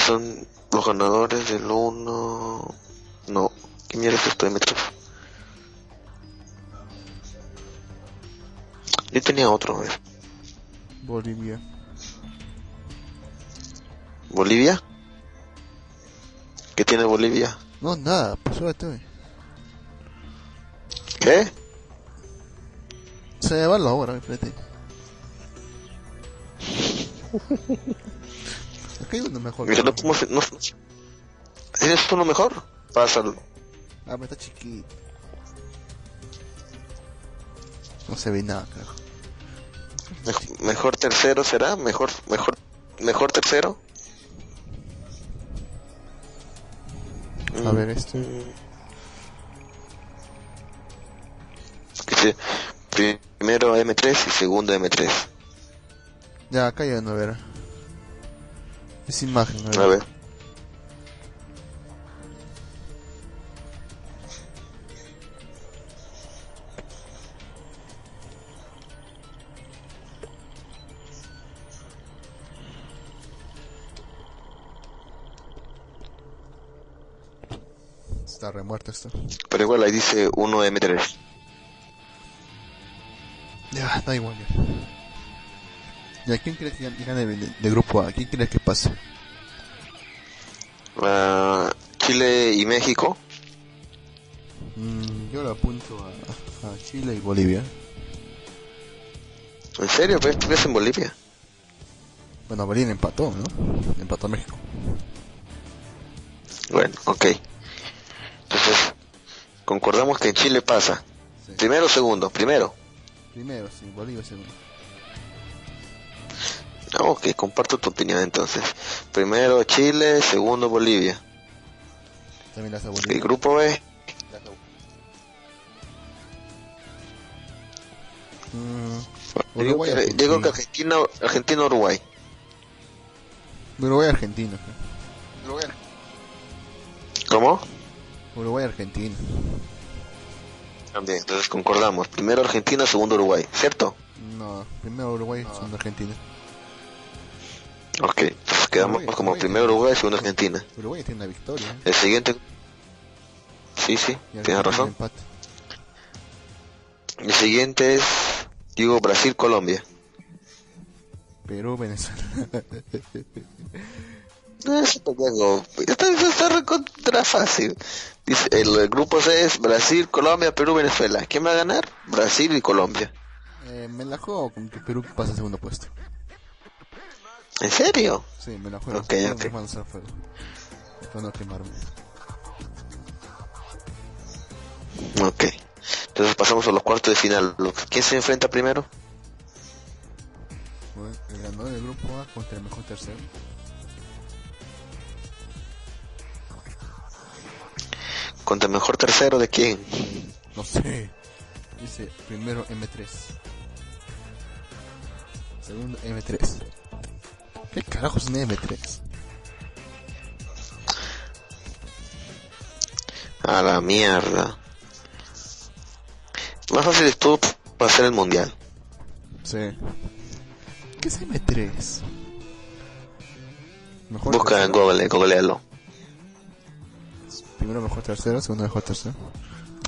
Son los ganadores del 1. No, ¿qué mierda es esto de? Yo tenía otro, a ver. Bolivia. ¿Bolivia? ¿Qué tiene Bolivia? No, nada, pues súbete. ¿Qué? Se va la hora, espérate. Aquí hay uno mejor. Mira, no, ¿cómo se- no, ¿Tienes uno mejor? Pásalo. Ah, pero está chiquito. No se ve nada, carajo. Mej- mejor tercero será, mejor, mejor, mejor tercero. A ver, este. Que sí, primero M3 y segundo M3. Ya, acá ya no ver. Es imagen, A ver. Está remuerto esto. Pero igual ahí dice 1 M3. Ya, da igual ya. Ya, ¿quién crees que gane de, de grupo A? ¿Quién crees que pase? Ah, Chile y México. Mm, yo lo apunto a, a Chile y Bolivia. ¿En serio? ¿Ves, ves en Bolivia? Bueno, Bolivia empató, ¿no? Empató a México. Bueno, ok. Entonces, concordamos que en Chile pasa. Sí. Primero o segundo. Primero. Primero, sí, Bolivia segundo. Ah, Ok, comparto tu opinión entonces. Primero Chile, segundo Bolivia. También las a El Bolivia. grupo B. Mm, Uruguay, que, Argentina. digo que Argentina, Argentina, Uruguay. Uruguay, Argentina. ¿Cómo? Uruguay, Argentina. También, entonces concordamos. Primero Argentina, segundo Uruguay, ¿cierto? No, primero Uruguay, segundo Argentina. Ok, entonces quedamos Uruguay, como Uruguay. primero Uruguay, segundo Argentina. Uruguay tiene una victoria. ¿eh? El siguiente... Sí, sí, tienes razón. El siguiente es, digo, Brasil, Colombia. Perú, Venezuela. Eso tengo. Está, está recontra fácil. Dice, el, el grupo C es Brasil, Colombia, Perú, Venezuela. ¿Quién va a ganar? Brasil y Colombia. eh, me la juego con que Perú pasa al segundo puesto. ¿En serio? Sí, me la juego. Ok, ok. Para no quemarme. Ok. Entonces pasamos a los cuartos de final. ¿Quién se enfrenta primero? Bueno, el ganador del grupo A contra el mejor tercero. ¿Contra el mejor tercero de quién? No sé. Dice primero M3. Segundo M3. ¿Qué carajos es un M3? A la mierda. Más fácil estuvo para hacer el mundial. Sí. ¿Qué es M3? Mejor Busca en. Google, googlealo. Primero mejor tercero, segundo mejor tercero.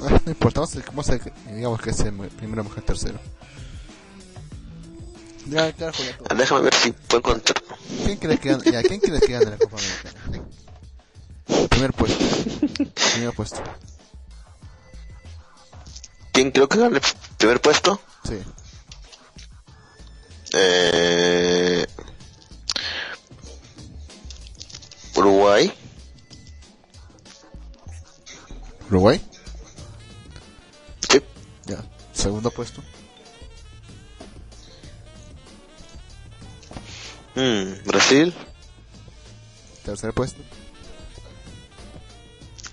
Ah, no importa, vamos a, vamos a- digamos que es el me- primero mejor tercero. Ya, carajo, ya Déjame ver si puedo encontrar. ¿Quién crees que gana? Ya, ¿quién crees que gana la Copa Americana? Primer puesto. Primer puesto. ¿Quién creo que gana el primer puesto? Sí. Eh... Uruguay. ¿Uruguay? Sí. Ya. Segundo puesto. Mm, Brasil. tercer puesto.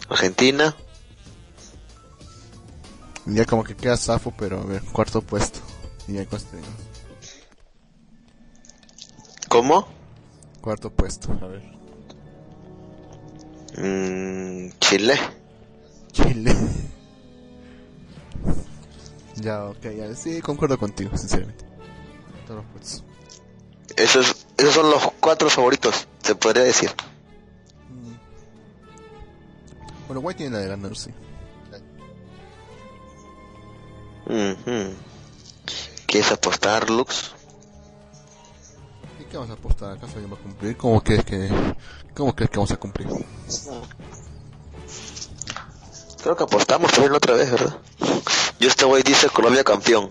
Argentina. Ya como que queda zafo, pero a ver, cuarto puesto. Y ya construimos. ¿Cómo? Cuarto puesto, a ver. Mm, Chile. Chile. ya, ok, ya. Sí, concuerdo contigo, sinceramente. Todos los. Esos, esos son los cuatro favoritos, se podría decir. Uruguay tiene la de ganar, sí. ¿Quieres apostar, Lux? ¿Y qué vamos a apostar? ¿Acaso vamos a cumplir? ¿Cómo crees que, cómo crees que vamos a cumplir? Creo que apostamos también la otra vez, ¿verdad? Yo este güey dice Colombia campeón.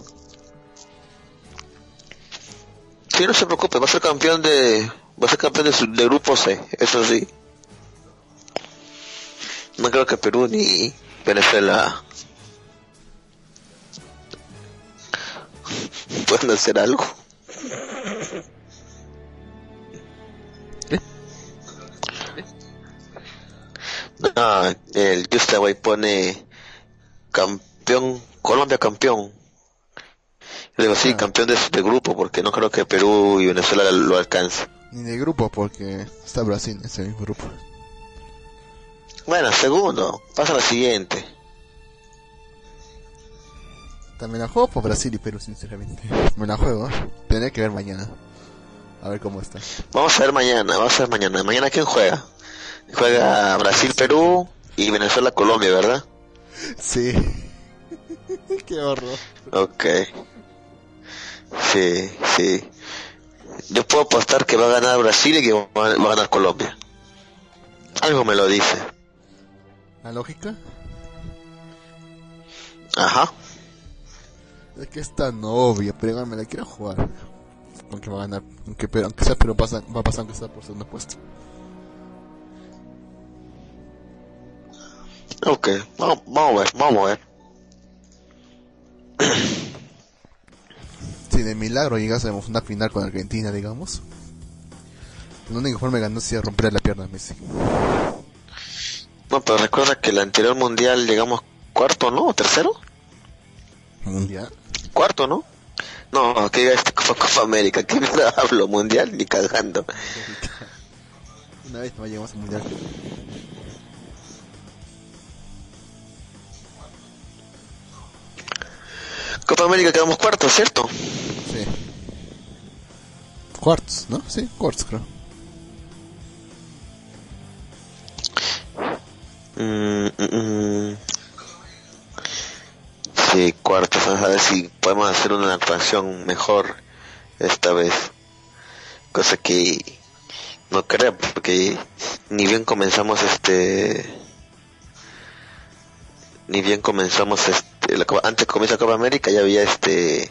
Sí, no se preocupe, va a ser campeón de... Va a ser campeón de, su- de grupo C, eso sí. No creo que Perú ni Venezuela puedan hacer algo. No, el Just Away pone campeón, Colombia campeón. Yo digo, sí, Ah. campeón de, de grupo, porque no creo que Perú y Venezuela lo alcancen. Ni de grupo, porque está Brasil en ese mismo grupo. Bueno, segundo, pasa a la siguiente. También la juego por Brasil y Perú, sinceramente. Me la juego. Tendré que ver mañana. A ver cómo está. Vamos a ver mañana, vamos a ver mañana. ¿Mañana quién juega? Juega Brasil, Perú y Venezuela, Colombia, ¿verdad? Sí. Qué horror. Ok. Sí, sí. Yo puedo apostar que va a ganar Brasil y que va va a ganar Colombia. Algo me lo dice. ¿La lógica? Ajá. Es que es tan obvio, pero igual me la quiero jugar. Aunque va a ganar, aunque, pero, aunque sea, pero pasa, va a pasar aunque sea por segundo puesto. Ok, vamos, vamos a ver, vamos a ver. Si de milagro llegásemos a una final con Argentina, digamos. La única forma de ganar sería romper la pierna a Messi. No, pero recuerda que el anterior mundial llegamos cuarto, ¿no? ¿O tercero? Mundial. Cuarto, ¿no? No, que diga este Copa, Copa América, que hablo mundial ni cagando. Una vez no llegamos al mundial. Copa América quedamos cuarto, ¿cierto? Sí. Cuartos, ¿no? Sí, cuartos creo. Mm, mm, mm. Sí, cuartos, vamos a ver si podemos hacer una actuación mejor esta vez. Cosa que no creo, porque ni bien comenzamos este... Ni bien comenzamos este... la antes la Copa América ya había este...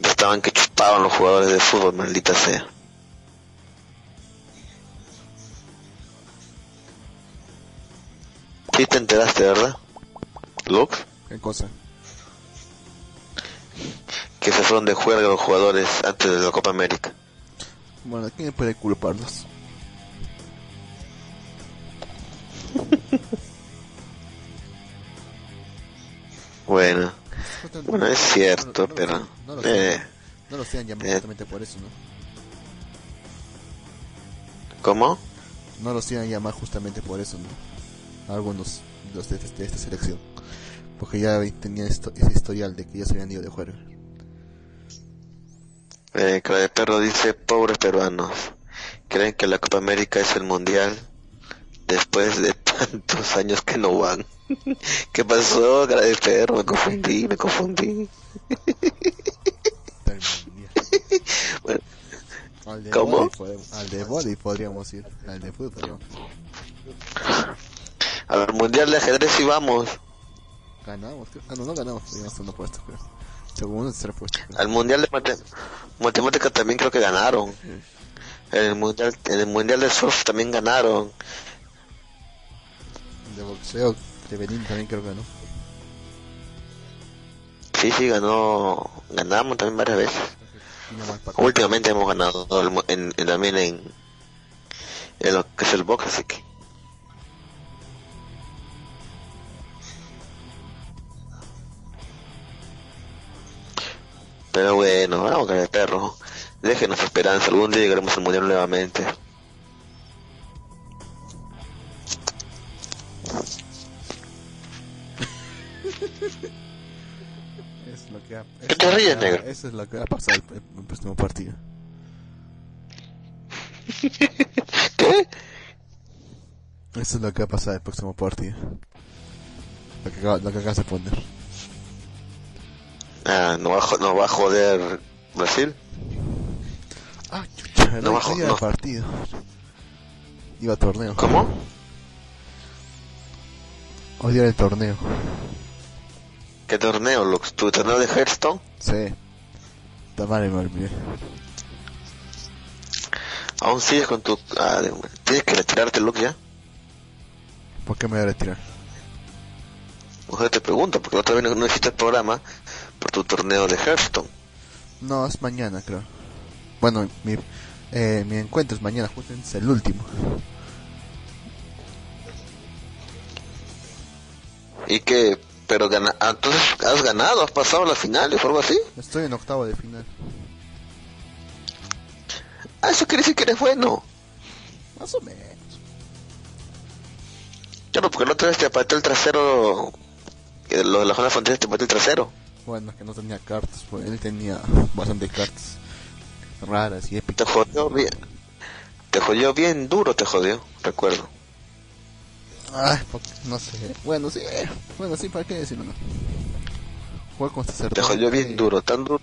Ya estaban que chupaban los jugadores de fútbol, maldita sea. Sí te enteraste, ¿verdad? Lux, ¿Qué cosa? que se fueron de juega los jugadores antes de la Copa América. Bueno, ¿quién puede culparlos? Bueno, bueno, es cierto, No pero... No lo Eh, sean, no lo sean llamar eh. justamente por eso, ¿no? ¿Cómo? No lo sean llamar justamente por eso, ¿no? Algunos de los de, de esta selección. Porque ya tenían esto, ese historial de que ya se habían ido de juego. Eh, Cara de Perro dice, pobres peruanos, creen que la Copa América es el mundial después de tantos años que no van. ¿Qué pasó, Cara de Perro? Me confundí, me confundí. Bueno, Al de ¿Cómo? vóley podemos- al de vóley podríamos ir. Al de fútbol podríamos. al mundial de ajedrez sí vamos. Ganamos, creo. Ah, no, no ganamos. Teníamos segundo puesto, creo. Segundo, tercer puesto. creo. Al mundial de mate- matemática también creo que ganaron. En el mundial, en el mundial de surf también ganaron. De boxeo, de Benín también creo que ganó. Sí, sí, ganó, ganamos también varias veces. Últimamente hemos ganado en, en- también en, en lo que es el box, así que. Pero bueno, vamos con el perro. Déjenos esperanza, algún día llegaremos al mundial nuevamente. Es lo que va- ¿Qué eso te ríes, va- negro? Eso es lo que va a pasar el, el- próximo partido. ¿Qué? Eso es lo que va a pasar el próximo partido. Lo que, acaba- lo que acabas de poner. Ah, ¿no va, a no va a joder Brasil? Ah, chucha, No no, bajo- iba no. partido. Iba a torneo. ¿Cómo? Era el torneo. ¿Qué torneo, Lux? ¿Tu torneo de Hearthstone? Sí. Tamare me olvidé. ¿Aún sigues con tu... Ah, de- ¿Tienes que retirarte, Lux, ya? ¿Por qué me voy a retirar? Mujer te pregunto, porque otra vez no, no hiciste el programa por tu torneo de Hearthstone. No, es mañana, creo. Bueno, mi, eh, mi encuentro es mañana, justo es el último. ¿Y que Pero gana... ah, entonces has ganado, has pasado a las finales o algo así. Estoy en octavo de final. Ah, eso quiere decir que eres bueno. Más o menos. Claro, porque la otra vez te apaté el trasero... eh, Lo de la zona frontera te apaté el trasero. Bueno, es que no tenía cartas, pues él tenía bastantes cartas raras y Te épicas. jodió bien. Te jodió bien duro, te jodió, recuerdo. Ay, no sé. Bueno, sí, eh, bueno, sí, ¿para qué decirlo? No? Juego con Te sacerdote. jodió bien duro, tan duro.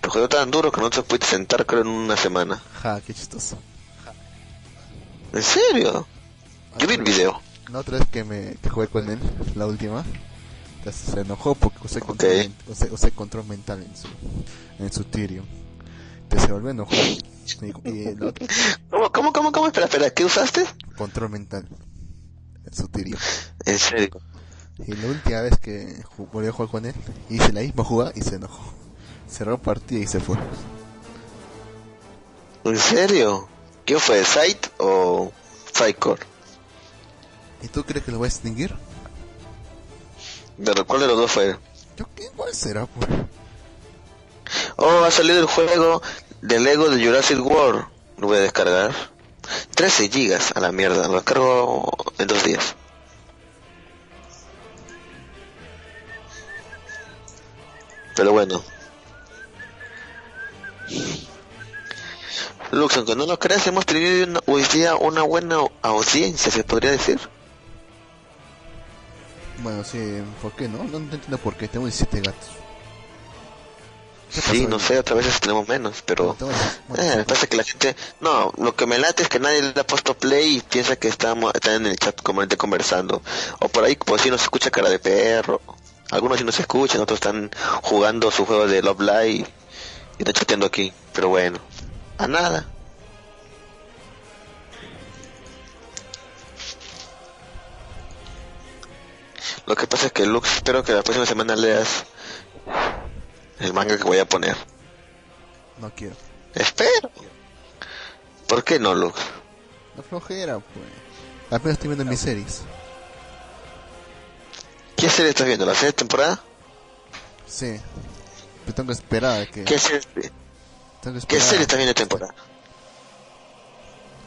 Te jodió tan duro que no te pudiste sentar, creo, en una semana. Ja, qué chistoso. ¿En serio? Yo vi el video. La otra vez que me que jugué con él, la última, se enojó porque usé control, Ok. men- usé, usé control mental en su, en su Tyrion. Entonces se volvió a enojar. Y, y la otra, ¿Cómo, cómo, cómo, cómo? Espera, espera, ¿qué usaste? control mental en serio. Y la última vez que volví a jugar con él, hice la misma jugada y se enojó. Cerró partida y se fue. ¿En serio? ¿Qué fue? ¿Site o Psycore? ¿Y tú crees que lo voy a extinguir? ¿De cuál de los dos fue? Yo qué igual será, pues. Oh, ha salido el juego de Lego de Jurassic World. Lo voy a descargar. 13 gigas a la mierda. Lo descargo en dos días. Pero bueno. Lux, aunque no lo creas, hemos tenido una- hoy día una buena audiencia, se podría decir. Bueno, sí, ¿por qué? No, no entiendo por qué. Tengo 17 gatos. ¿Qué Sí, no sé, otras veces tenemos menos, pero... Eh, que la gente... No, lo que me late es que nadie le ha puesto play y piensa que estamos están en el chat comúnmente conversando. O por ahí, pues si nos escucha cara de perro. Algunos sí nos escuchan, otros están jugando su juego de Love Live y, y están chateando aquí. Pero bueno, a nada. Lo que pasa es que Lux, espero que la próxima semana leas el manga que voy a poner. no quiero. Espero. ¿Por qué no, Lux? La flojera, pues. Apenas estoy viendo mis series. ¿Qué serie estás viendo? ¿La serie temporada? Sí. Pero tengo que esperar a que... ¿Qué serie, tengo que qué serie estás viendo de temporada?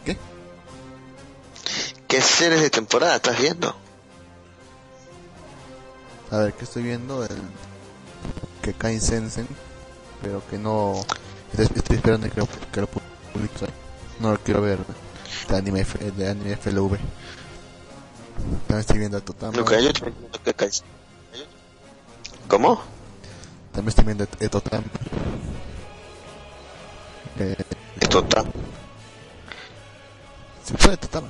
¿Qué? ¿Qué series de temporada estás viendo? A ver, ¿qué estoy viendo? El... Que Kain Sensen. Pero que no... Estoy, estoy esperando que lo, que lo publique. No lo quiero ver. De anime, de anime FLV. También estoy viendo a Totama. Lo que caes. ¿Cómo? También estoy viendo a Totama. Eh, Esto está. ¿Se puede Totama?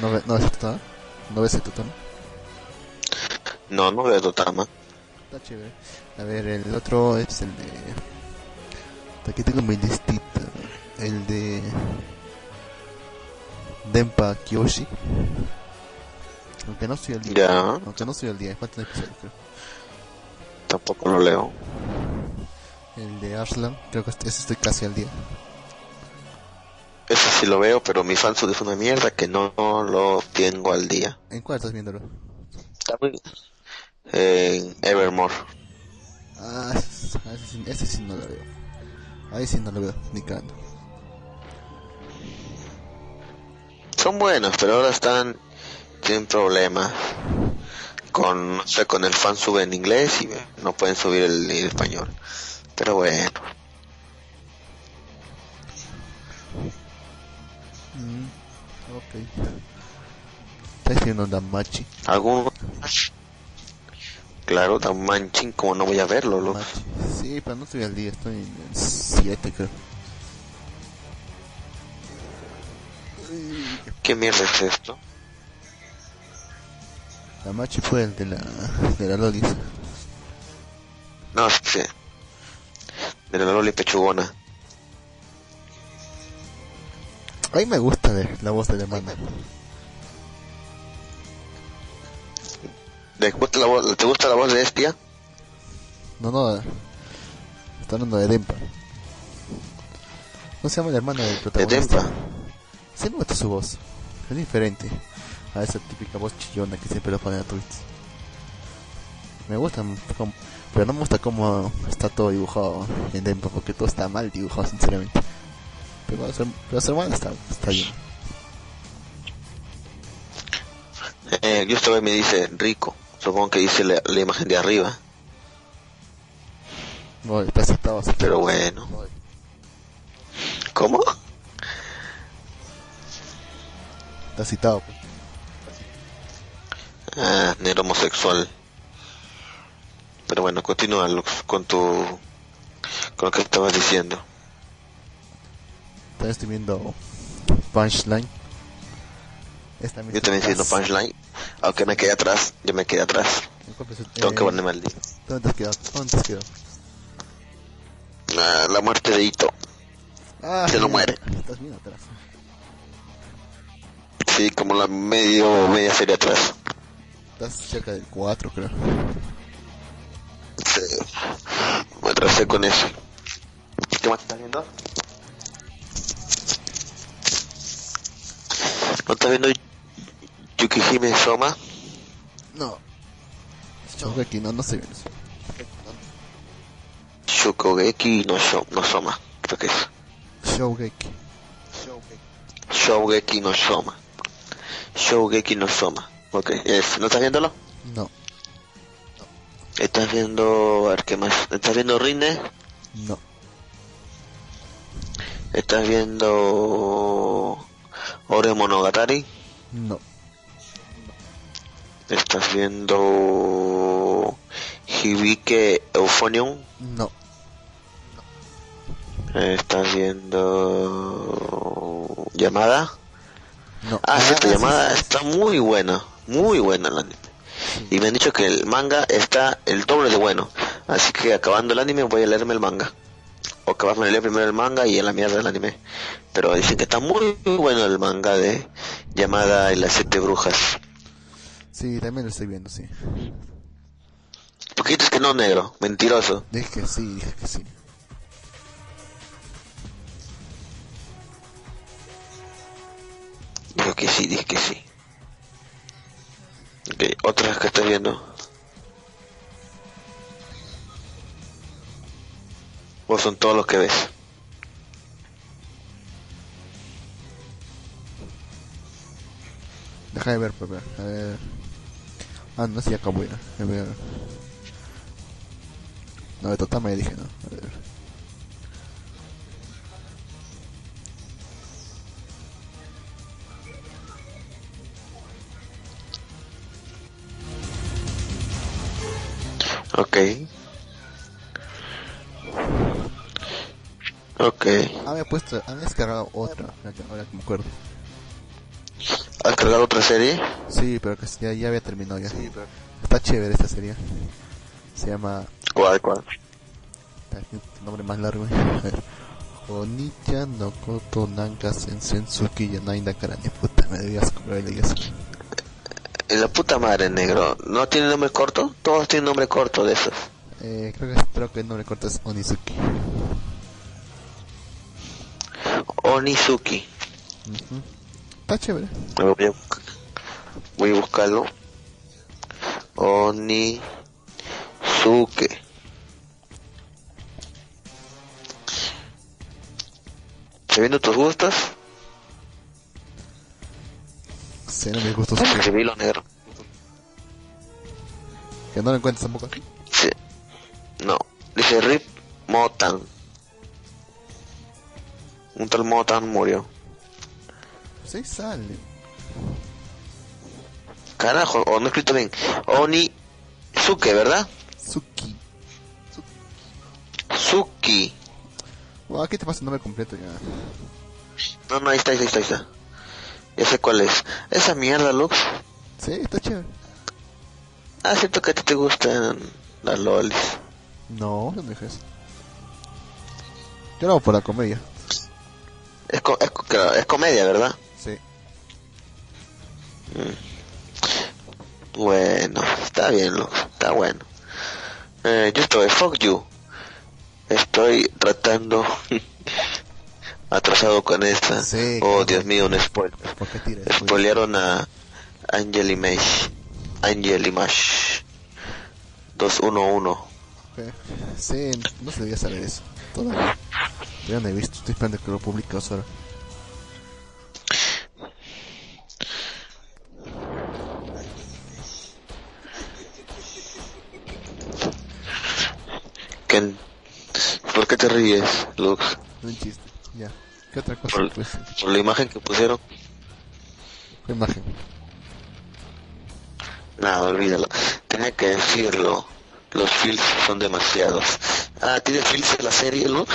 ¿No, ve- no ves Totama? ¿No ves el Totama? No, no veo Totama. Está chévere. A ver, el otro es el de... Aquí tengo mi listita. El de... Denpa Kyoshi. Aunque no soy el día. Ya, Aunque no soy el día. Falta un episodio, creo. tampoco lo leo. El de Arslan, creo que este- ese estoy casi al día. Ese sí lo veo, pero mi fansub es una mierda que no lo tengo al día. ¿En cuál estás viéndolo? Está muy... En Evermore. Ah, ese, ese sí, ese sí no lo veo. Ahí sí no lo veo, ni cagando. Son buenos, pero ahora están... Tienen problemas con, no sé, con el fansub en inglés y no pueden subir el español. Pero bueno. Mm, ok. Estás viendo Damachi. ¿Algún... Claro, tan manchin como no voy a verlo, loco. Sí, pero no estoy al día, estoy en 7 creo. ¿Qué mierda es esto? Damachi fue el de la, de la Lolis. No, sí. De la Loli Pechugona. A mí me gusta de, la voz de la hermana. ¿Te gusta la voz, ¿te gusta la voz de Estia? No, no, está hablando de Dempa. ¿Cómo se llama la hermana del De protagonista? Dempa. Sí me gusta su voz. Es diferente a esa típica voz chillona que siempre lo ponen a tweets. Me gusta, pero no me gusta cómo está todo dibujado en Dempa, porque todo está mal dibujado, sinceramente. Pero su, pero su hermana está, está bien. Eh, y me dice rico. Supongo que dice la, la imagen de arriba. No, está citado así. Pero bueno. ¿Cómo? Está citado. pues. Ah, negro homosexual. Pero bueno, continúa Lux, con tu... Con lo que estabas diciendo. También estoy viendo Punchline. Esta Yo también estoy viendo Punchline. Aunque me quedé atrás, yo me quedé atrás. Tengo que ponerme al día. Eh, ¿Dónde quedado? ¿Dónde te has quedado? Ah, la muerte de Ito. Ah, Se lo muere. Estás bien atrás. Sí, como la medio, media serie atrás. Estás cerca del 4, creo. Sí. Me atrasé con eso. ¿Qué más estás viendo? ¿No estás viendo Yukihime Soma? No. Shogeki, no, no sé bien eso. Shokugeki no, Sho- no Soma. Creo que es. Shogeki. Shogeki no Soma. Shogeki no Soma. Ok, es, ¿no estás viéndolo? No, ¿Estás viendo, a ver qué más? ¿Estás viendo Rine? no. ¿Estás viendo Ore Monogatari? No. ¿Estás viendo Hibike Euphonium? No. ¿Estás viendo Llamada? No. Ah, sí, llamada sí, sí. está muy buena, muy buena el anime. Y me han dicho que el manga está el doble de bueno. Así que acabando el anime voy a leerme el manga. O acabarme de leer primero el manga y en la mierda del anime. Pero dicen que está muy, muy bueno el manga de Llamada y las siete brujas. Sí, también lo estoy viendo, sí. ¿Por qué dices que no, negro? Mentiroso. Dije que sí, dije que sí. Dijo que sí, dije que sí. Ok, otras que estás viendo. ¿O son todos los que ves? Deja de ver, papá. A ver. Ah, no, sí, ya acabó ya. A ver. No, de Totama ya dije, no. A ver. Ok. Ok. Ah, me he puesto, han descargado otra, ahora que me acuerdo. ¿Has cargado otra serie? Sí, pero que ya, ya había terminado ya. Está chévere esta serie. Se llama... ¿Cuál, cuál? Nombre más largo. A ver. Onicha no koto nanka sensensuki yanai nakarane. Puta, me debías eso. En la puta madre, negro. ¿No tiene nombre corto? Todos tienen nombre corto de esos. Eh, creo que espero que no le cortes Onizuki. Onizuki. Ujú. Está chévere. A ver, Voy a, busca- voy a buscarlo. Onizuke. ¿Sabiendo tus gustos? Sí, no me gustó Escribí lo negro. Que no lo encuentres tampoco. Sí. No. Dice Rip Motan. Un tal Motan murió. Sí, sale. Carajo, o no he escrito bien. Onizuke, ¿verdad? Suki. Suki. Wow, aquí te pasa el nombre completo ya. No, no, ahí está, ahí está, ahí está. Ya sé cuál es. Esa mierda, Lux. Sí, está chévere. Ah, siento que a ti te gustan las lolis. No, no dije eso. Yo lo hago por la comedia. Es, co- es comedia, ¿verdad? Sí. Bueno, está bien, Lux. Está bueno. Eh, yo estoy, fuck you. Estoy tratando atrasado con esta. Sí, oh. Dios mío, un spoiler. Spoilearon a Angel Image. Angel Image. 211. Eh, Sí, no se debía saber eso. Todavía. Todavía no he visto. Estoy esperando que lo publique ahora. ¿Qué- ¿Por qué te ríes, Lux? Un chiste. Ya. ¿Qué otra cosa? Por, Pues, por la imagen que pusieron. ¿qué imagen? Nada, olvídalo. Tenía que decirlo. Los feels son demasiados. Ah, ¿tiene feels en la serie, Lux?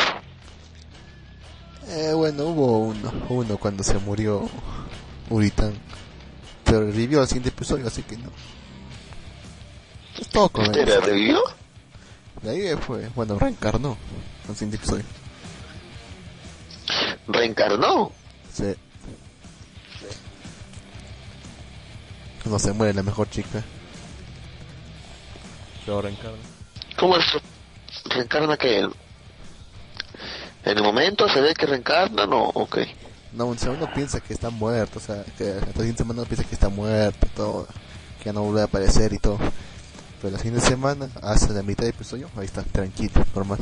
Eh, bueno, hubo uno. Uno cuando se murió Uritan. Pero revivió al siguiente episodio, así que no. Es todo con ¿Este era revivió? De ahí fue, bueno, reencarnó al siguiente episodio. ¿Reencarnó? Sí. Cuando se muere la mejor chica. Luego reencarna. ¿Cómo es? ¿Reencarna que En el momento se ve que reencarna, no, ok. No, o sea, uno piensa que está muerto, o sea, que siguiente semana uno piensa que está muerto, todo, que ya no vuelve a aparecer y todo. Pero la siguiente semana, hace la mitad del episodio, ahí está, tranquilo, normal.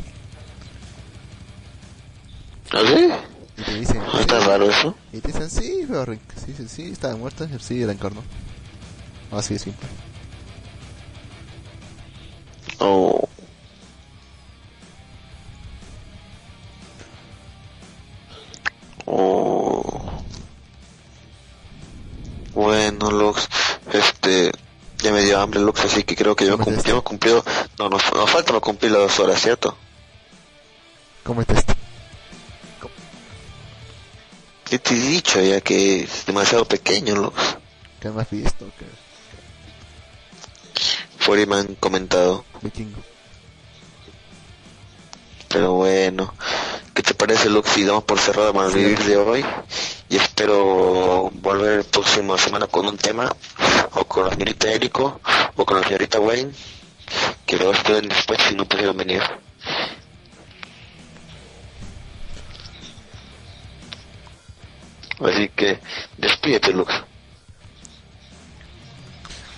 ¿Ah, sí? Y te dicen, ¿No está raro eso? y te dicen, sí, pero sí, sí, sí, estaba muerta, sí, reencarnó. Así de simple. Oh. Creo que ya ¿Cómo cum- es ya hemos cumplido, no, nos, nos falta no cumplir las dos horas, ¿cierto? ¿Cómo está esto? Yo te he dicho ya que es demasiado pequeño. ¿Qué más visto? que Por ahí me han comentado. Vikingo. Pero bueno, ¿qué te parece, Lux? Si damos por cerrado el malvivir de hoy. Y espero volver próxima semana con un tema, o con la señorita Érico, o con la señorita Wayne, que lo estén después si no pudieron venir. Así que, despídete, Lux.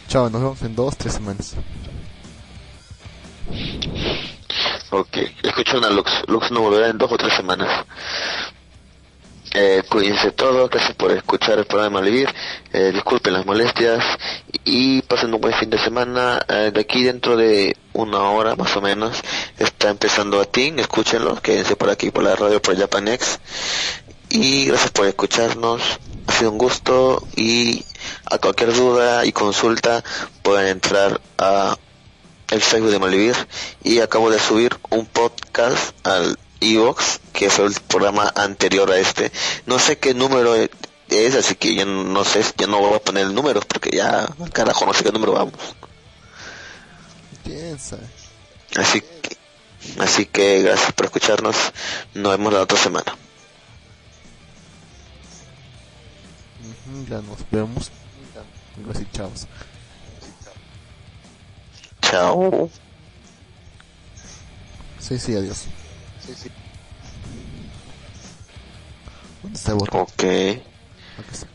Chao, nos vemos en dos, tres semanas. Ok, escucharon a Lux. Lux no volverá en dos o tres semanas. Eh, cuídense todos, gracias por escuchar el programa Malvivir. Eh, disculpen las molestias y pasen un buen fin de semana. Eh, de aquí dentro de una hora más o menos está empezando a Team, escúchenlo, quédense por aquí por la radio por Japanex. Y gracias por escucharnos, ha sido un gusto y a cualquier duda y consulta pueden entrar a el Facebook de Malvivir y acabo de subir un podcast al Evox que fue el programa anterior a este no sé qué número e- es así que ya no sé ya no voy a poner el número porque ya carajo no sé qué número vamos Piensa. así que así que gracias por escucharnos nos vemos la otra semana ya nos vemos. Así, chavos. chao Sí, sí, adiós. ¿Dónde está el botón? Ok. Acá está.